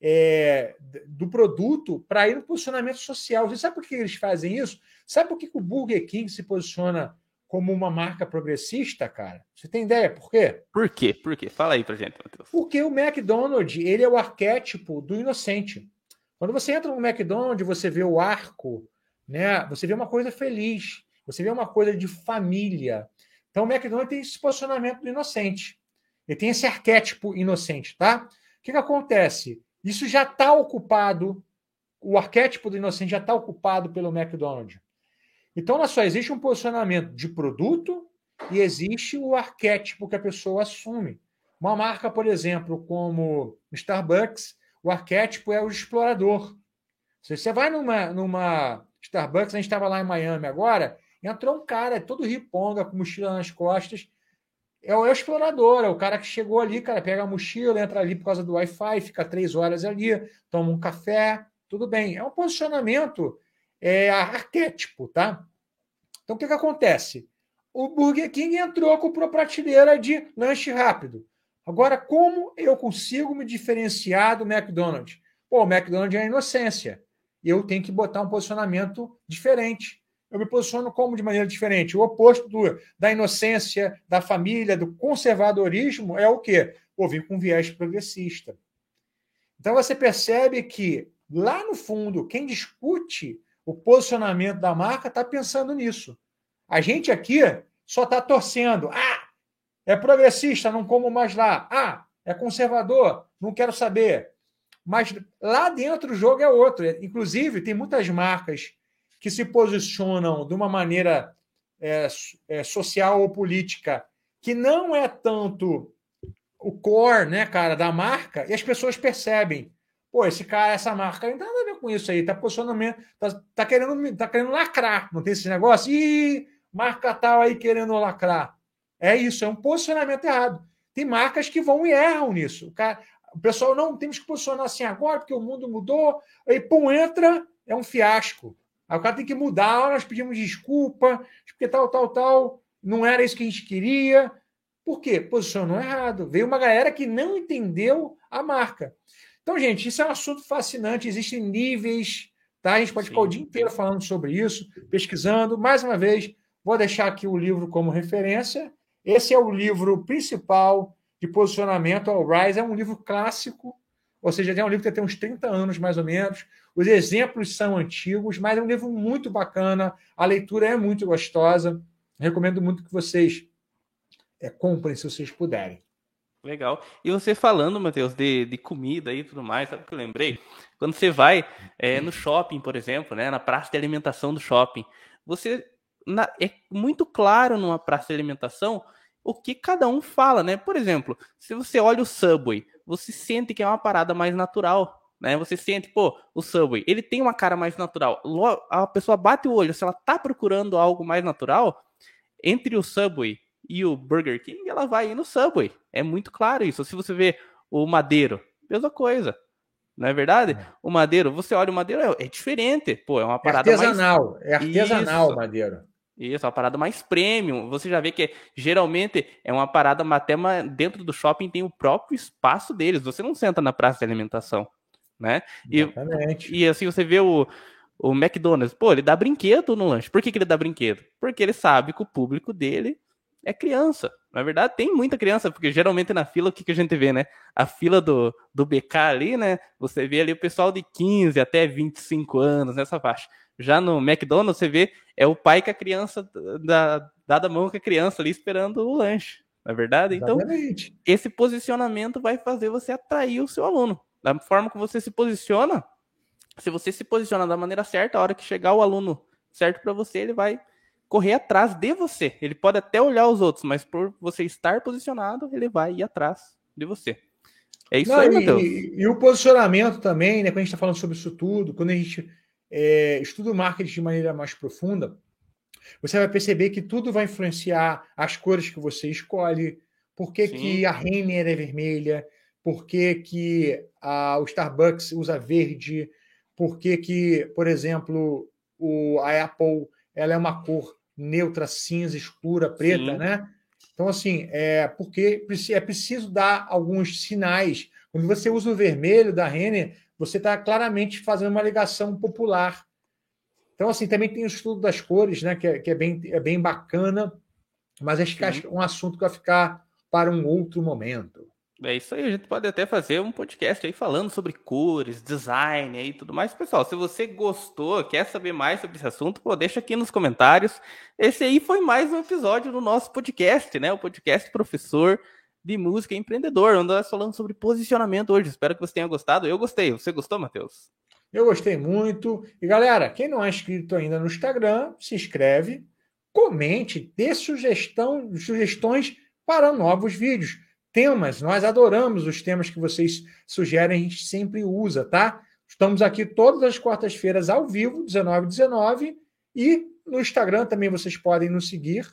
é, do produto para ir no posicionamento social. Você sabe por que eles fazem isso? Sabe por que o Burger King se posiciona como uma marca progressista, cara? Você tem ideia por quê? Por quê? Por quê? Fala aí pra gente, Matheus. Porque o McDonald's, ele é o arquétipo do inocente. Quando você entra no McDonald's, você vê o arco, né? Você vê uma coisa feliz, você vê uma coisa de família. Então o McDonald's tem esse posicionamento do inocente. Ele tem esse arquétipo inocente, tá? O que, que acontece? Isso já está ocupado, o arquétipo do inocente já está ocupado pelo McDonald's. Então, só existe um posicionamento de produto e existe o arquétipo que a pessoa assume. Uma marca, por exemplo, como Starbucks, o arquétipo é o explorador. Se você vai numa, numa Starbucks, a gente estava lá em Miami agora, entrou um cara todo riponga, com mochila nas costas. É o, explorador, é o cara que chegou ali, cara, pega a mochila, entra ali por causa do Wi-Fi, fica três horas ali, toma um café, tudo bem. É um posicionamento é, arquétipo, tá? Então, o que, que acontece? O Burger King entrou com a prateleira de lanche rápido. Agora, como eu consigo me diferenciar do McDonald's? Pô, o McDonald's é a inocência. Eu tenho que botar um posicionamento diferente. Eu me posiciono como de maneira diferente? O oposto do, da inocência, da família, do conservadorismo é o quê? Pô, vir com viés progressista. Então você percebe que lá no fundo, quem discute o posicionamento da marca está pensando nisso. A gente aqui só está torcendo. Ah, é progressista, não como mais lá. Ah, é conservador, não quero saber. Mas lá dentro o jogo é outro. Inclusive, tem muitas marcas que se posicionam de uma maneira é, é, social ou política que não é tanto o core, né, cara, da marca, e as pessoas percebem. Pô, esse cara, essa marca, não tem nada a ver com isso aí, tá posicionamento, tá, tá, querendo, tá querendo lacrar, não tem esse negócio? Ih, marca tal aí querendo lacrar. É isso, é um posicionamento errado. Tem marcas que vão e erram nisso. O, cara, o pessoal não temos que posicionar assim agora, porque o mundo mudou. Aí, pum, entra, é um fiasco. Aí o cara tem que mudar, nós pedimos desculpa, porque tal, tal, tal, não era isso que a gente queria. Por quê? Posicionou errado. Veio uma galera que não entendeu a marca. Então, gente, isso é um assunto fascinante. Existem níveis, tá? A gente pode Sim. ficar o dia inteiro falando sobre isso, pesquisando. Mais uma vez, vou deixar aqui o livro como referência esse é o livro principal de posicionamento ao Rise. É um livro clássico, ou seja, é um livro que tem uns 30 anos mais ou menos. Os exemplos são antigos, mas é um livro muito bacana. A leitura é muito gostosa. Recomendo muito que vocês é, comprem se vocês puderem. Legal. E você falando, Matheus, de, de comida e tudo mais, sabe o que eu lembrei? Quando você vai é, no shopping, por exemplo, né, na praça de alimentação do shopping, você na, é muito claro numa praça de alimentação o que cada um fala, né? Por exemplo, se você olha o Subway, você sente que é uma parada mais natural, né? Você sente, pô, o Subway, ele tem uma cara mais natural. A pessoa bate o olho, se ela tá procurando algo mais natural, entre o Subway e o Burger King, ela vai ir no Subway. É muito claro isso. Se você vê o Madeiro, mesma coisa. Não é verdade? É. O Madeiro, você olha o Madeiro, é, é diferente. Pô, é uma é parada é artesanal, mais... É artesanal o Madeiro. Isso, uma parada mais premium. Você já vê que geralmente é uma parada até dentro do shopping tem o próprio espaço deles. Você não senta na praça de alimentação, né? E, e assim você vê o, o McDonald's, pô, ele dá brinquedo no lanche. Por que, que ele dá brinquedo? Porque ele sabe que o público dele é criança. Na verdade, tem muita criança, porque geralmente na fila, o que, que a gente vê, né? A fila do, do BK ali, né? Você vê ali o pessoal de 15 até 25 anos, nessa faixa. Já no McDonald's, você vê, é o pai com a criança, da, dada a mão com a criança ali esperando o lanche, não é verdade? Então, Exatamente. esse posicionamento vai fazer você atrair o seu aluno. Da forma que você se posiciona, se você se posiciona da maneira certa, a hora que chegar o aluno certo para você, ele vai correr atrás de você. Ele pode até olhar os outros, mas por você estar posicionado, ele vai ir atrás de você. É isso Não, aí, Matheus. E, e, o posicionamento também, né? Quando a gente está falando sobre isso tudo, quando a gente é, estuda o marketing de maneira mais profunda, você vai perceber que tudo vai influenciar as cores que você escolhe, por que, que a Renner é vermelha, por que, que a, o Starbucks usa verde, por que, que por exemplo, o, a Apple ela é uma cor neutra, cinza, escura, preta, Sim. né? Então, assim, é porque é preciso dar alguns sinais. Quando você usa o vermelho da Renner, você está claramente fazendo uma ligação popular. Então, assim, também tem o estudo das cores, né? Que é, que é bem, é bem bacana, mas acho que é um assunto que vai ficar para um outro momento. É isso aí, a gente pode até fazer um podcast aí falando sobre cores, design e tudo mais. Pessoal, se você gostou, quer saber mais sobre esse assunto, pô, deixa aqui nos comentários. Esse aí foi mais um episódio do nosso podcast, né? O podcast Professor de Música Empreendedor, onde nós falamos sobre posicionamento hoje. Espero que você tenha gostado. Eu gostei. Você gostou, Matheus? Eu gostei muito. E galera, quem não é inscrito ainda no Instagram, se inscreve, comente, dê sugestão, sugestões para novos vídeos temas. Nós adoramos os temas que vocês sugerem, a gente sempre usa, tá? Estamos aqui todas as quartas-feiras ao vivo, 19 19 e no Instagram também vocês podem nos seguir,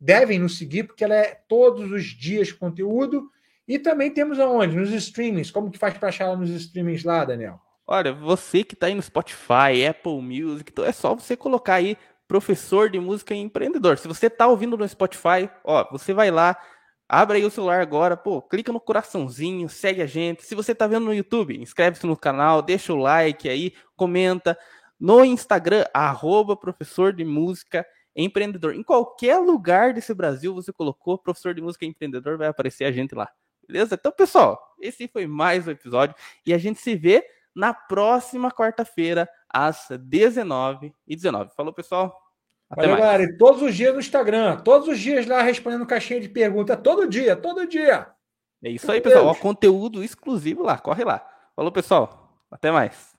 devem nos seguir, porque ela é todos os dias conteúdo. E também temos aonde? Nos streamings. Como que faz para achar nos streamings lá, Daniel? Olha, você que está aí no Spotify, Apple Music, então é só você colocar aí professor de música e empreendedor. Se você está ouvindo no Spotify, ó, você vai lá, Abre aí o celular agora, pô, clica no coraçãozinho, segue a gente. Se você tá vendo no YouTube, inscreve-se no canal, deixa o like aí, comenta. No Instagram, arroba professor de música empreendedor. Em qualquer lugar desse Brasil você colocou professor de música empreendedor, vai aparecer a gente lá. Beleza? Então, pessoal, esse foi mais um episódio e a gente se vê na próxima quarta-feira, às 19h19. Falou, pessoal? Até Valeu, mais. galera. E todos os dias no Instagram, todos os dias lá respondendo caixinha de pergunta, todo dia, todo dia. É isso aí, pessoal. Ó, conteúdo exclusivo lá, corre lá. Falou, pessoal. Até mais.